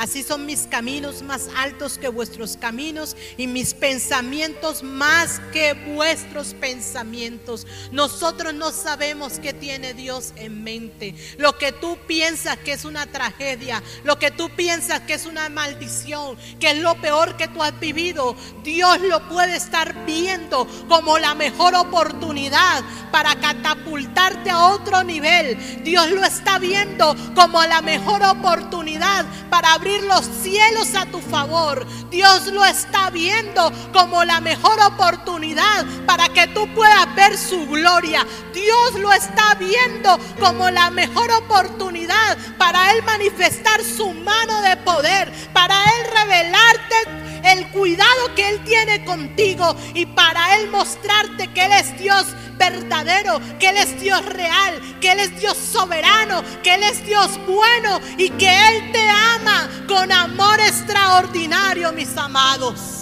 [SPEAKER 2] Así son mis caminos más altos que vuestros caminos y mis pensamientos más que vuestros pensamientos. Nosotros no sabemos qué tiene Dios en mente. Lo que tú piensas que es una tragedia, lo que tú piensas que es una maldición, que es lo peor que tú has vivido, Dios lo puede estar viendo como la mejor oportunidad para catapultarte a otro nivel. Dios lo está viendo como la mejor oportunidad para abrir los cielos a tu favor. Dios lo está viendo como la mejor oportunidad para que tú puedas ver su gloria. Dios lo está viendo como la mejor oportunidad para Él manifestar su mano de poder, para Él revelarte el cuidado que Él tiene contigo y para Él mostrarte que Él es Dios verdadero, que Él es Dios real, que Él es Dios soberano, que Él es Dios bueno y que Él te ama con amor extraordinario, mis amados.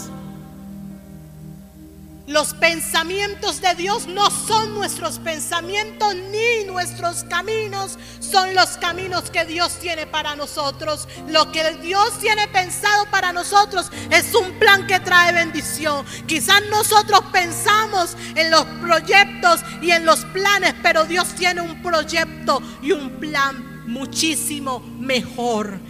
[SPEAKER 2] Los pensamientos de Dios no son nuestros pensamientos ni nuestros caminos son los caminos que Dios tiene para nosotros. Lo que Dios tiene pensado para nosotros es un plan que trae bendición. Quizás nosotros pensamos en los proyectos y en los planes, pero Dios tiene un proyecto y un plan muchísimo mejor.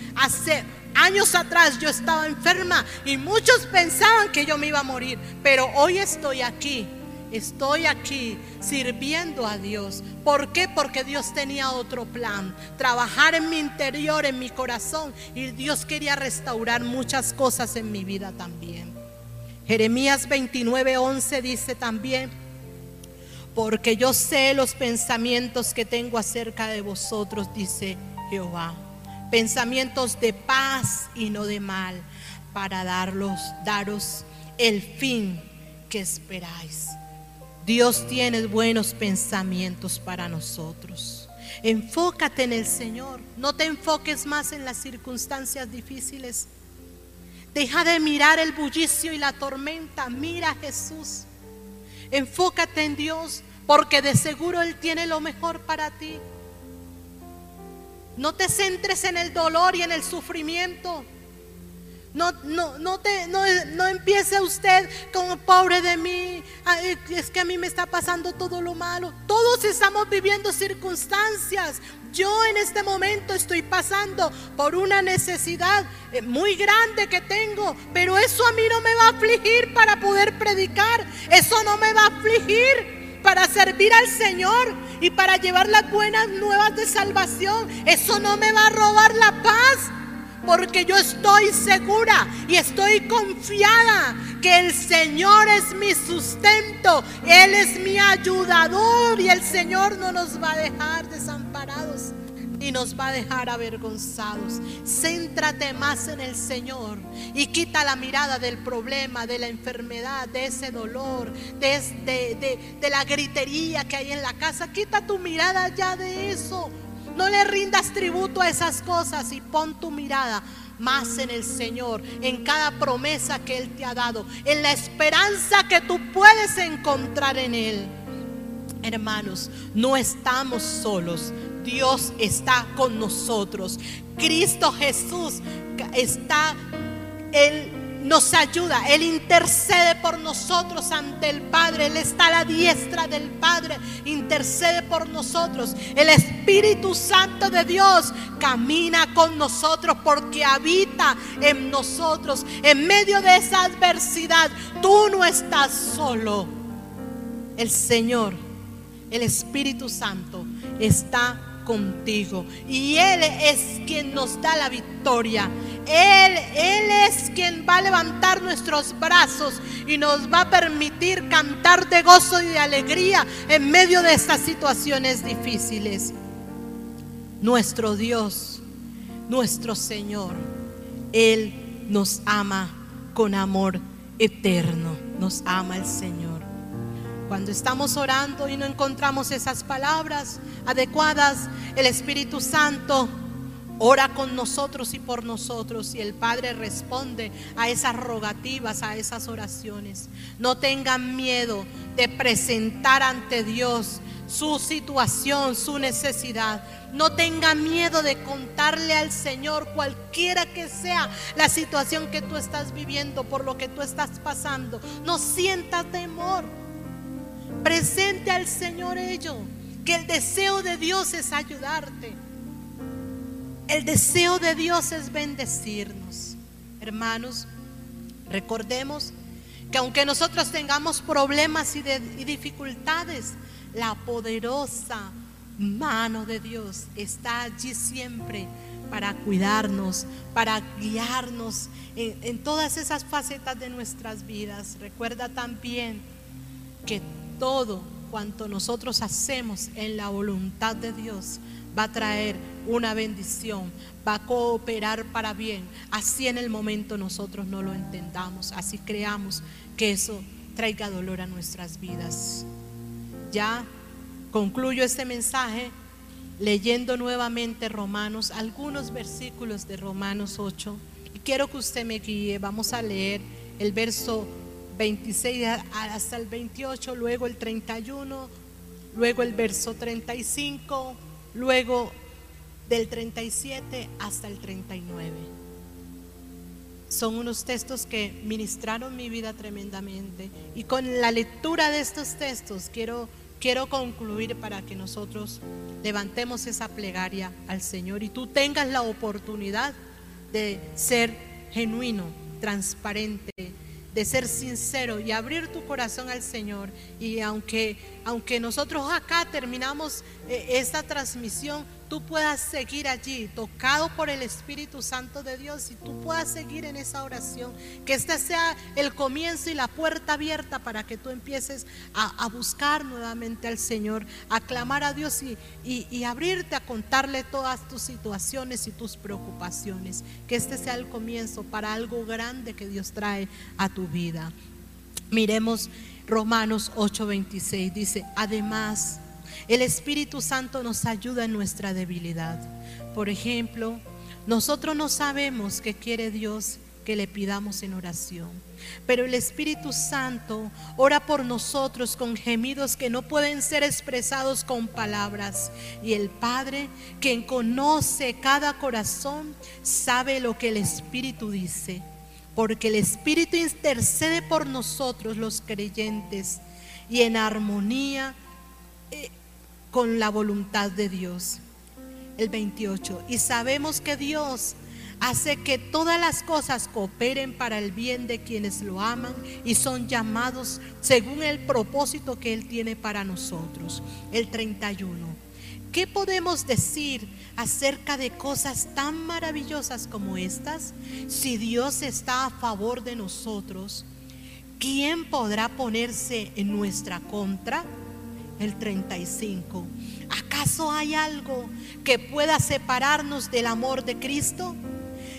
[SPEAKER 2] Años atrás yo estaba enferma y muchos pensaban que yo me iba a morir, pero hoy estoy aquí. Estoy aquí sirviendo a Dios. ¿Por qué? Porque Dios tenía otro plan. Trabajar en mi interior, en mi corazón. Y Dios quería restaurar muchas cosas en mi vida también. Jeremías 29:11 dice también, porque yo sé los pensamientos que tengo acerca de vosotros, dice Jehová pensamientos de paz y no de mal, para darlos, daros el fin que esperáis. Dios tiene buenos pensamientos para nosotros. Enfócate en el Señor. No te enfoques más en las circunstancias difíciles. Deja de mirar el bullicio y la tormenta. Mira a Jesús. Enfócate en Dios porque de seguro Él tiene lo mejor para ti. No te centres en el dolor y en el sufrimiento. No, no, no, te, no, no empiece usted como pobre de mí. es que a mí me está pasando todo lo malo. Todos estamos viviendo circunstancias. Yo en este momento estoy pasando por una necesidad eh, muy grande que tengo, pero eso a mí no me va a afligir para poder predicar. Eso no me va a afligir para servir al Señor y para llevar las buenas nuevas de salvación. Eso no me va a robar la paz porque yo estoy segura y estoy confiada que el Señor es mi sustento, Él es mi ayudador y el Señor no nos va a dejar desamparados y nos va a dejar avergonzados. Céntrate más en el Señor y quita la mirada del problema, de la enfermedad, de ese dolor, de, de, de la gritería que hay en la casa. Quita tu mirada ya de eso no le rindas tributo a esas cosas y pon tu mirada más en el Señor, en cada promesa que Él te ha dado, en la esperanza que tú puedes encontrar en Él. Hermanos, no estamos solos. Dios está con nosotros. Cristo Jesús está, Él nos ayuda, Él intercede por nosotros ante el Padre, Él está a la diestra del Padre, intercede por nosotros. El Espíritu Santo de Dios camina con nosotros porque habita en nosotros. En medio de esa adversidad, tú no estás solo. El Señor, el Espíritu Santo está contigo. Y Él es quien nos da la victoria. Él, Él es quien va a levantar nuestros brazos y nos va a permitir cantar de gozo y de alegría en medio de estas situaciones difíciles. Nuestro Dios, nuestro Señor, Él nos ama con amor eterno. Nos ama el Señor. Cuando estamos orando y no encontramos esas palabras adecuadas, el Espíritu Santo ora con nosotros y por nosotros y el Padre responde a esas rogativas, a esas oraciones. No tengan miedo de presentar ante Dios su situación, su necesidad. No tengan miedo de contarle al Señor cualquiera que sea la situación que tú estás viviendo, por lo que tú estás pasando. No sienta temor. Presente al Señor ello, que el deseo de Dios es ayudarte. El deseo de Dios es bendecirnos. Hermanos, recordemos que aunque nosotros tengamos problemas y, dificultades, la poderosa mano de Dios está allí siempre para cuidarnos, para guiarnos en, en todas esas facetas de nuestras vidas. Recuerda también que todo cuanto nosotros hacemos en la voluntad de Dios va a traer una bendición, va a cooperar para bien. Así en el momento nosotros no lo entendamos, así creamos que eso traiga dolor a nuestras vidas. Ya concluyo este mensaje leyendo nuevamente Romanos, algunos versículos de Romanos 8. Y quiero que usted me guíe. Vamos a leer el verso 26 hasta el 28, luego el 31, luego el verso 35, luego del 37 hasta el 39. Son unos textos que ministraron mi vida tremendamente y con la lectura de estos textos quiero quiero concluir para que nosotros levantemos esa plegaria al Señor y tú tengas la oportunidad de ser genuino, transparente, de ser sincero y abrir tu corazón al Señor. Y aunque, aunque nosotros acá terminamos eh, esta transmisión, tú puedas seguir allí, tocado por el Espíritu Santo de Dios, y tú puedas seguir en esa oración. Que este sea el comienzo y la puerta abierta para que tú empieces a, buscar nuevamente al Señor, a clamar a Dios y, y abrirte a contarle todas tus situaciones y tus preocupaciones. Que este sea el comienzo para algo grande que Dios trae a tu vida. Miremos Romanos 8:26, dice, además, El Espíritu Santo nos ayuda en nuestra debilidad. Por ejemplo, nosotros no sabemos qué quiere Dios que le pidamos en oración. Pero el Espíritu Santo ora por nosotros con gemidos que no pueden ser expresados con palabras. Y el Padre, quien conoce cada corazón, sabe lo que el Espíritu dice. Porque el Espíritu intercede por nosotros los creyentes y en armonía eh, con la voluntad de Dios. El 28. Y sabemos que Dios hace que todas las cosas cooperen para el bien de quienes lo aman y son llamados según el propósito que Él tiene para nosotros. El 31. ¿Qué podemos decir acerca de cosas tan maravillosas como estas? Si Dios está a favor de nosotros, ¿quién podrá ponerse en nuestra contra? El 35. ¿Acaso hay algo que pueda separarnos del amor de Cristo?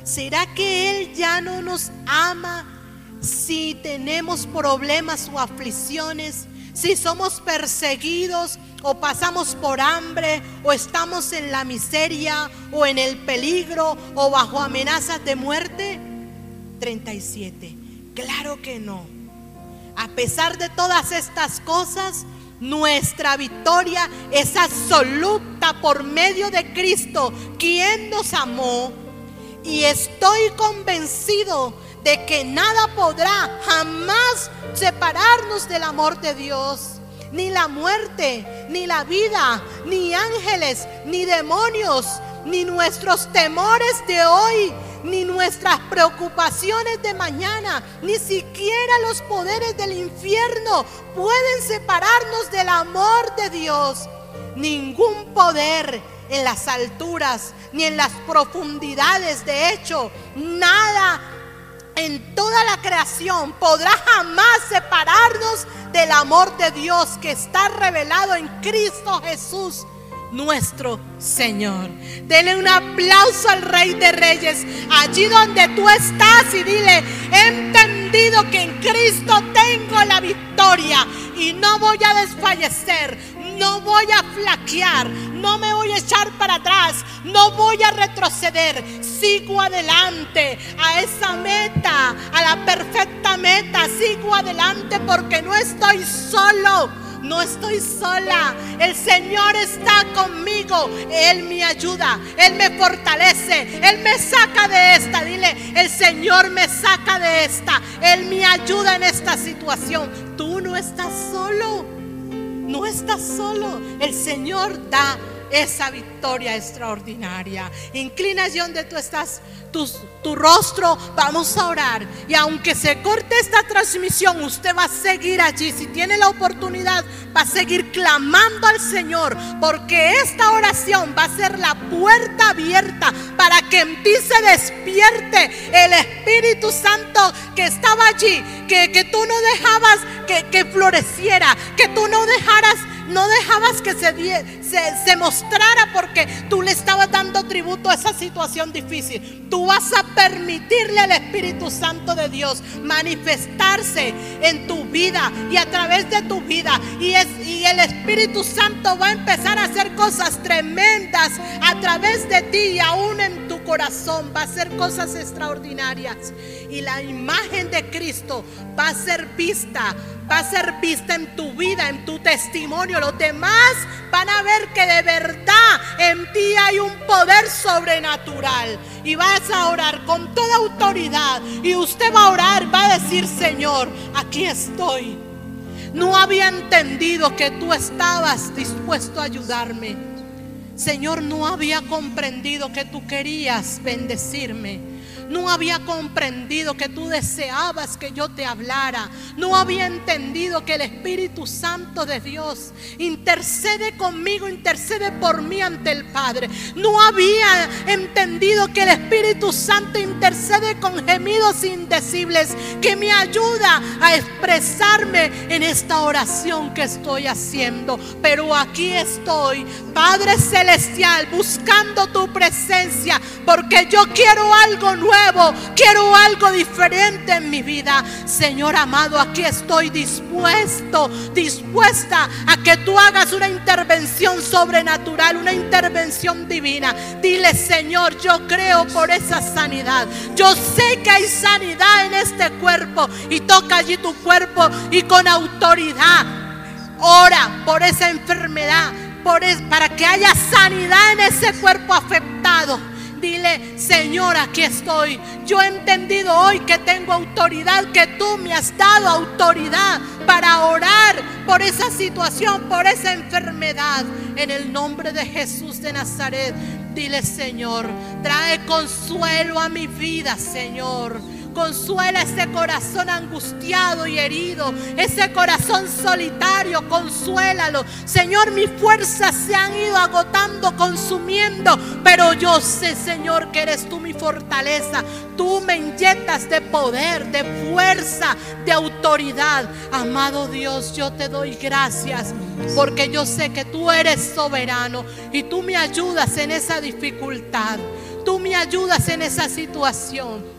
[SPEAKER 2] ¿Será que Él ya no nos ama si tenemos problemas o aflicciones? Si somos perseguidos o pasamos por hambre o estamos en la miseria o en el peligro o bajo amenazas de muerte? 37. Claro que no. A pesar de todas estas cosas, nuestra victoria es absoluta por medio de Cristo, quien nos amó y estoy convencido de que nada podrá jamás separarnos del amor de Dios. Ni la muerte, ni la vida, ni ángeles, ni demonios, ni nuestros temores de hoy, ni nuestras preocupaciones de mañana, ni siquiera los poderes del infierno pueden separarnos del amor de Dios. Ningún poder en las alturas ni en las profundidades. De hecho, nada en toda la creación podrá jamás separarnos del amor de Dios que está revelado en Cristo Jesús nuestro Señor. Dele un aplauso al Rey de Reyes, allí donde tú estás y dile, he entendido que en Cristo tengo la victoria y no voy a desfallecer, no voy a flaquear, no me voy a echar para atrás, no voy a retroceder, sigo adelante a esa meta, a la perfecta meta, sigo adelante porque no estoy solo. No estoy sola. El Señor está conmigo. Él me ayuda. Él me fortalece. Él me saca de esta. Dile, el Señor me saca de esta. Él me ayuda en esta situación. Tú no estás solo. No estás solo. El Señor da esa victoria extraordinaria. Inclina allí donde tú estás tu, tu, rostro, vamos a orar. Y aunque se corte esta transmisión, usted va a seguir allí. Si tiene la oportunidad, va a seguir clamando al Señor. Porque esta oración va a ser la puerta abierta para que en ti se despierte el Espíritu Santo que estaba allí. Que, que tú no dejabas que, que floreciera. Que tú no dejaras no dejabas que se, se, mostrara porque tú le estabas dando tributo a esa situación difícil. Tú vas a permitirle al Espíritu Santo de Dios manifestarse en tu vida y a través de tu vida. Y, es, y el Espíritu Santo va a empezar a hacer cosas tremendas a través de ti y aún en tu corazón. Va a hacer cosas extraordinarias. Y la imagen de Cristo va a ser vista va a ser vista en tu vida, en tu testimonio. Los demás van a ver que de verdad en ti hay un poder sobrenatural. Y vas a orar con toda autoridad. Y usted va a orar, va a decir, Señor, aquí estoy. No había entendido que tú estabas dispuesto a ayudarme. Señor, no había comprendido que tú querías bendecirme. No había comprendido que tú deseabas que yo te hablara. No había entendido que el Espíritu Santo de Dios intercede conmigo, intercede por mí ante el Padre. No había entendido que el Espíritu Santo intercede con gemidos indecibles, que me ayuda a expresarme en esta oración que estoy haciendo. Pero aquí estoy, Padre Celestial, buscando tu presencia, porque yo quiero algo nuevo quiero algo diferente en mi vida. Señor amado, aquí estoy dispuesto, dispuesta a que tú hagas una intervención sobrenatural, una intervención divina. Dile, Señor, yo creo por esa sanidad. Yo sé que hay sanidad en este cuerpo y toca allí tu cuerpo y con autoridad. Ora por esa enfermedad, por para que haya sanidad en ese cuerpo afectado. Dile, Señor, aquí estoy. Yo he entendido hoy que tengo autoridad, que tú me has dado autoridad para orar por esa situación, por esa enfermedad. En el nombre de Jesús de Nazaret, dile, Señor, trae consuelo a mi vida, Señor. Consuela ese corazón angustiado y herido, ese corazón solitario, consuélalo. Señor, mis fuerzas se han ido agotando, consumiendo, pero yo sé, Señor, que eres tú mi fortaleza. Tú me inyectas de poder, de fuerza, de autoridad. Amado Dios, yo te doy gracias porque yo sé que tú eres soberano y tú me ayudas en esa dificultad. Tú me ayudas en esa situación.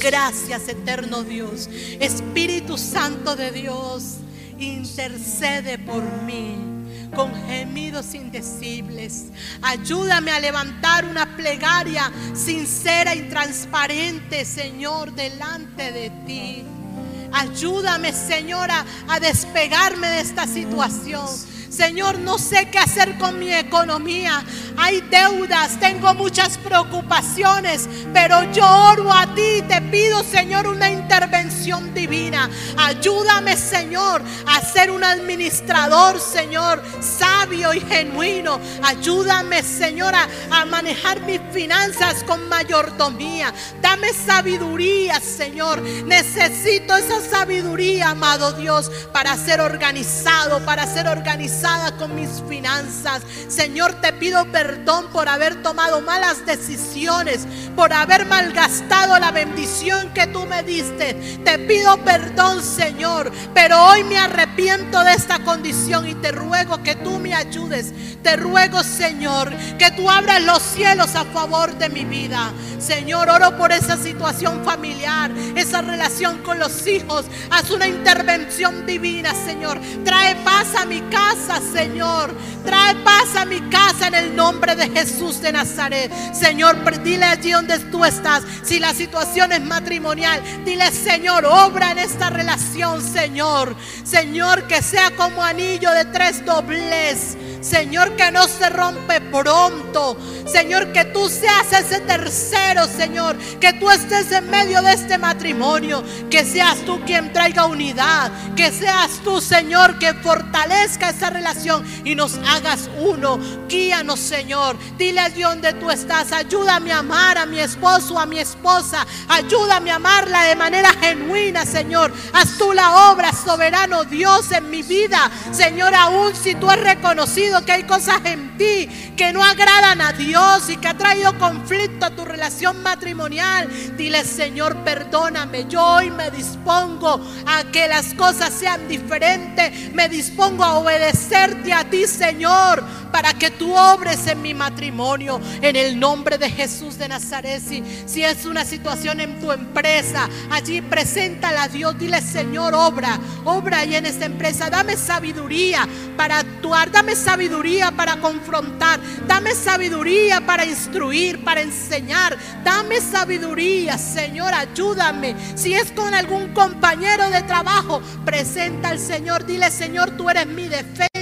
[SPEAKER 2] Gracias, eterno Dios. Espíritu Santo de Dios, intercede por mí con gemidos indecibles. Ayúdame a levantar una plegaria sincera y transparente, Señor, delante de ti. Ayúdame, Señora, a despegarme de esta situación. Señor, no sé qué hacer con mi economía. Hay deudas, tengo muchas preocupaciones, pero yo oro a ti te pido, Señor, una intervención divina. Ayúdame, Señor, a ser un administrador, Señor, sabio y genuino. Ayúdame, Señor, a, manejar mis finanzas con mayordomía. Dame sabiduría, Señor. Necesito esa sabiduría, amado Dios, para ser organizado, para ser organizado con mis finanzas. Señor, te pido perdón por haber tomado malas decisiones, por haber malgastado la bendición que tú me diste. Te pido perdón, Señor, pero hoy me arrepiento de esta condición y te ruego que tú me ayudes. Te ruego, Señor, que tú abras los cielos a favor de mi vida. Señor, oro por esa situación familiar, esa relación con los hijos. Haz una intervención divina, Señor. Trae paz a mi casa, Señor. Trae paz a mi casa en el nombre de Jesús de Nazaret. Señor, dile allí donde tú estás. Si la situación es matrimonial, dile, Señor, obra en esta relación, Señor. Señor, que sea como anillo de tres dobles. Señor, que no se rompe pronto. Señor, que tú seas ese tercero, Señor. Que tú estés en medio de este matrimonio. Que seas tú quien traiga unidad. Que seas tú, Señor, que fortalezca esa relación y nos hagas uno. Guíanos, Señor. Dile allí donde tú estás. Ayúdame a amar a mi esposo, a mi esposa. Ayúdame a amarla de manera genuina, Señor. Haz tú la obra, soberano Dios, en mi vida. Señor, aún si tú has reconocido que hay cosas en ti que no agradan a Dios y que ha traído conflicto a tu relación matrimonial, dile Señor, perdóname. Yo hoy me dispongo a que las cosas sean diferentes. Me dispongo a obedecerte a ti, Señor para que tú obres en mi matrimonio en el nombre de Jesús de Nazaret. Si, si es una situación en tu empresa, allí preséntala a Dios. Dile, Señor, obra, obra ahí en esta empresa. Dame sabiduría para dame sabiduría para confrontar, dame sabiduría para instruir, para enseñar. Dame sabiduría, Señor, ayúdame. Si es con algún compañero de trabajo, presenta al Señor. Dile, Señor, tú eres mi defensa.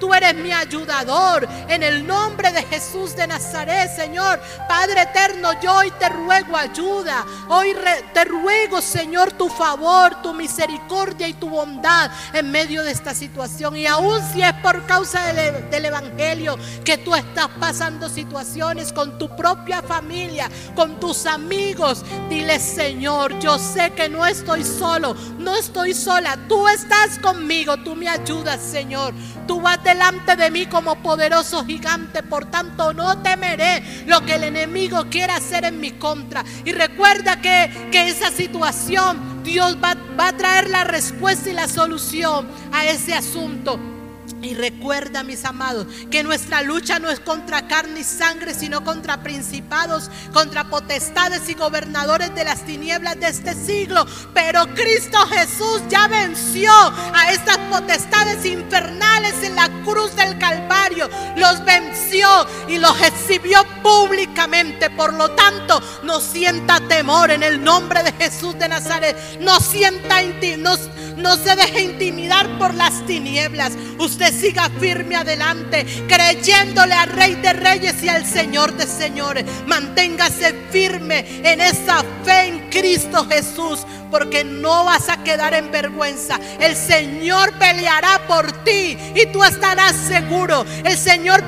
[SPEAKER 2] Tú eres mi ayudador. En el nombre de Jesús de Nazaret, Señor. Padre eterno, yo hoy te ruego ayuda. Hoy te ruego, Señor, tu favor, tu misericordia y tu bondad en medio de esta situación. Y aún si es por causa del, del Evangelio que tú estás pasando situaciones con tu propia familia, con tus amigos, dile, Señor, yo sé que no estoy solo, no estoy sola. Tú estás conmigo, tú me ayudas, Señor. Tú vas delante de mí como poderoso gigante, por tanto no temeré lo que el enemigo quiera hacer en mi contra. Y recuerda que, que esa situación Dios va, va a traer la respuesta y la solución a ese asunto. Y recuerda, mis amados, que nuestra lucha no es contra carne y sangre, sino contra principados, contra potestades y gobernadores de las tinieblas de este siglo. Pero Cristo Jesús ya venció a estas potestades infernales en la cruz del Calvario. Los venció y los exhibió públicamente. Por lo tanto, no sienta temor en el nombre de Jesús de Nazaret. No sienta no, no se deje intimidar por las tinieblas. Usted siga firme adelante, creyéndole al Rey de Reyes y al Señor de Señores. Manténgase firme en esa fe en Cristo Jesús, porque no vas a quedar en vergüenza. El Señor peleará por ti y tú estarás seguro. El Señor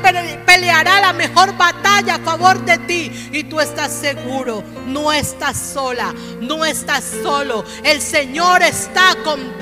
[SPEAKER 2] peleará la mejor batalla a favor de ti y tú estás seguro. No estás sola, no estás solo. El Señor está contigo.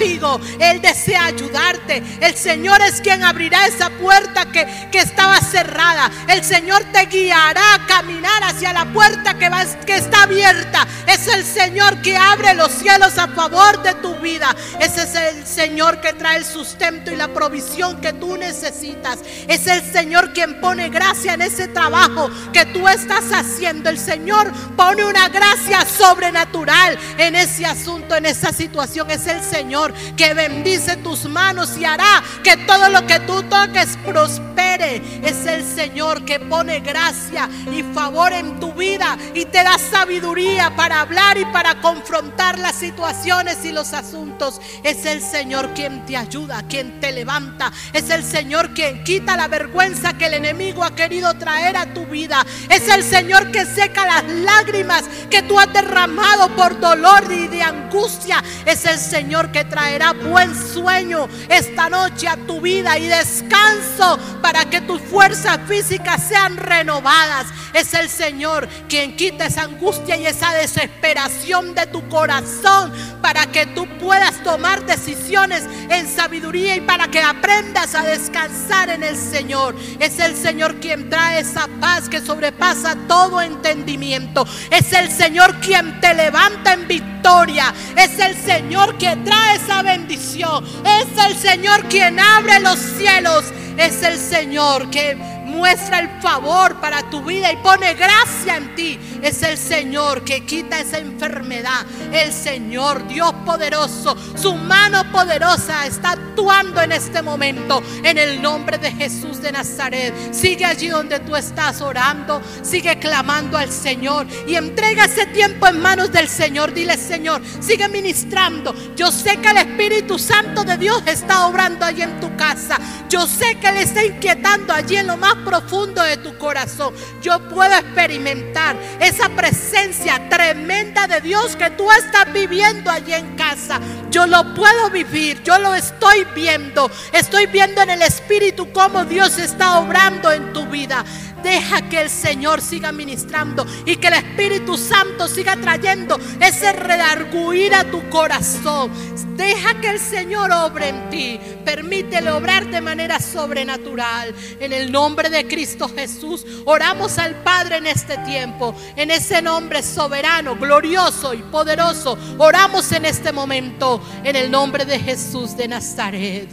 [SPEAKER 2] Él desea ayudarte. El Señor es quien abrirá esa puerta que, estaba cerrada. El Señor te guiará a caminar hacia la puerta que, va, que está abierta. Es el Señor que abre los cielos a favor de tu vida. Ese es el Señor que trae el sustento y la provisión que tú necesitas. Es el Señor quien pone gracia en ese trabajo que tú estás haciendo. El Señor pone una gracia sobrenatural en ese asunto, en esa situación. Es el Señor que bendice tus manos y hará que todo lo que tú toques prospere. Es el Señor que pone gracia y favor en tu vida y te da sabiduría para hablar y para confrontar las situaciones y los asuntos. Es el Señor quien te ayuda, quien te levanta. Es el Señor quien quita la vergüenza que el enemigo ha querido traer a tu vida. Es el Señor que seca las lágrimas que tú has derramado por dolor y de angustia. Es el Señor que traerá buen sueño esta noche a tu vida y descanso para que tus fuerzas físicas sean renovadas. Es el Señor quien quita esa angustia y esa desesperación de tu corazón para que tú puedas tomar decisiones en sabiduría y para que aprendas a descansar en el Señor. Es el Señor quien trae esa paz que sobrepasa todo entendimiento. Es el Señor quien te levanta en victoria. Es el Señor quien trae bendición. Es el Señor quien abre los cielos. Es el Señor que muestra el favor para tu vida y pone gracia en ti. Es el Señor que quita esa enfermedad. El Señor, Dios poderoso, su mano poderosa está actuando en este momento en el nombre de Jesús de Nazaret. Sigue allí donde tú estás orando, sigue clamando al Señor y entrega ese tiempo en manos del Señor. Dile, Señor, sigue ministrando. Yo sé que el Espíritu Santo de Dios está obrando allí en tu casa. Yo sé que le está inquietando allí en lo más profundo de tu corazón, yo puedo experimentar esa presencia tremenda de Dios que tú estás viviendo allí en casa. Yo lo puedo vivir, yo lo estoy viendo. Estoy viendo en el Espíritu cómo Dios está obrando en tu vida. Deja que el Señor siga ministrando y que el Espíritu Santo siga trayendo ese redarguir a tu corazón. Deja que el Señor obre en ti. Permítele obrar de manera sobrenatural. En el nombre de Cristo Jesús, oramos al Padre en este tiempo. En ese nombre soberano, glorioso y poderoso, oramos en este momento. En el nombre de Jesús de Nazaret.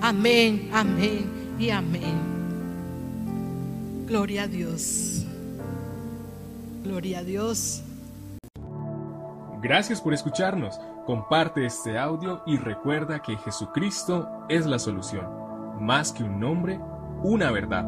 [SPEAKER 2] Amén, amén y amén. Gloria a Dios. Gloria a Dios.
[SPEAKER 1] Gracias por escucharnos. Comparte este audio y recuerda que Jesucristo es la solución. Más que un nombre, una verdad.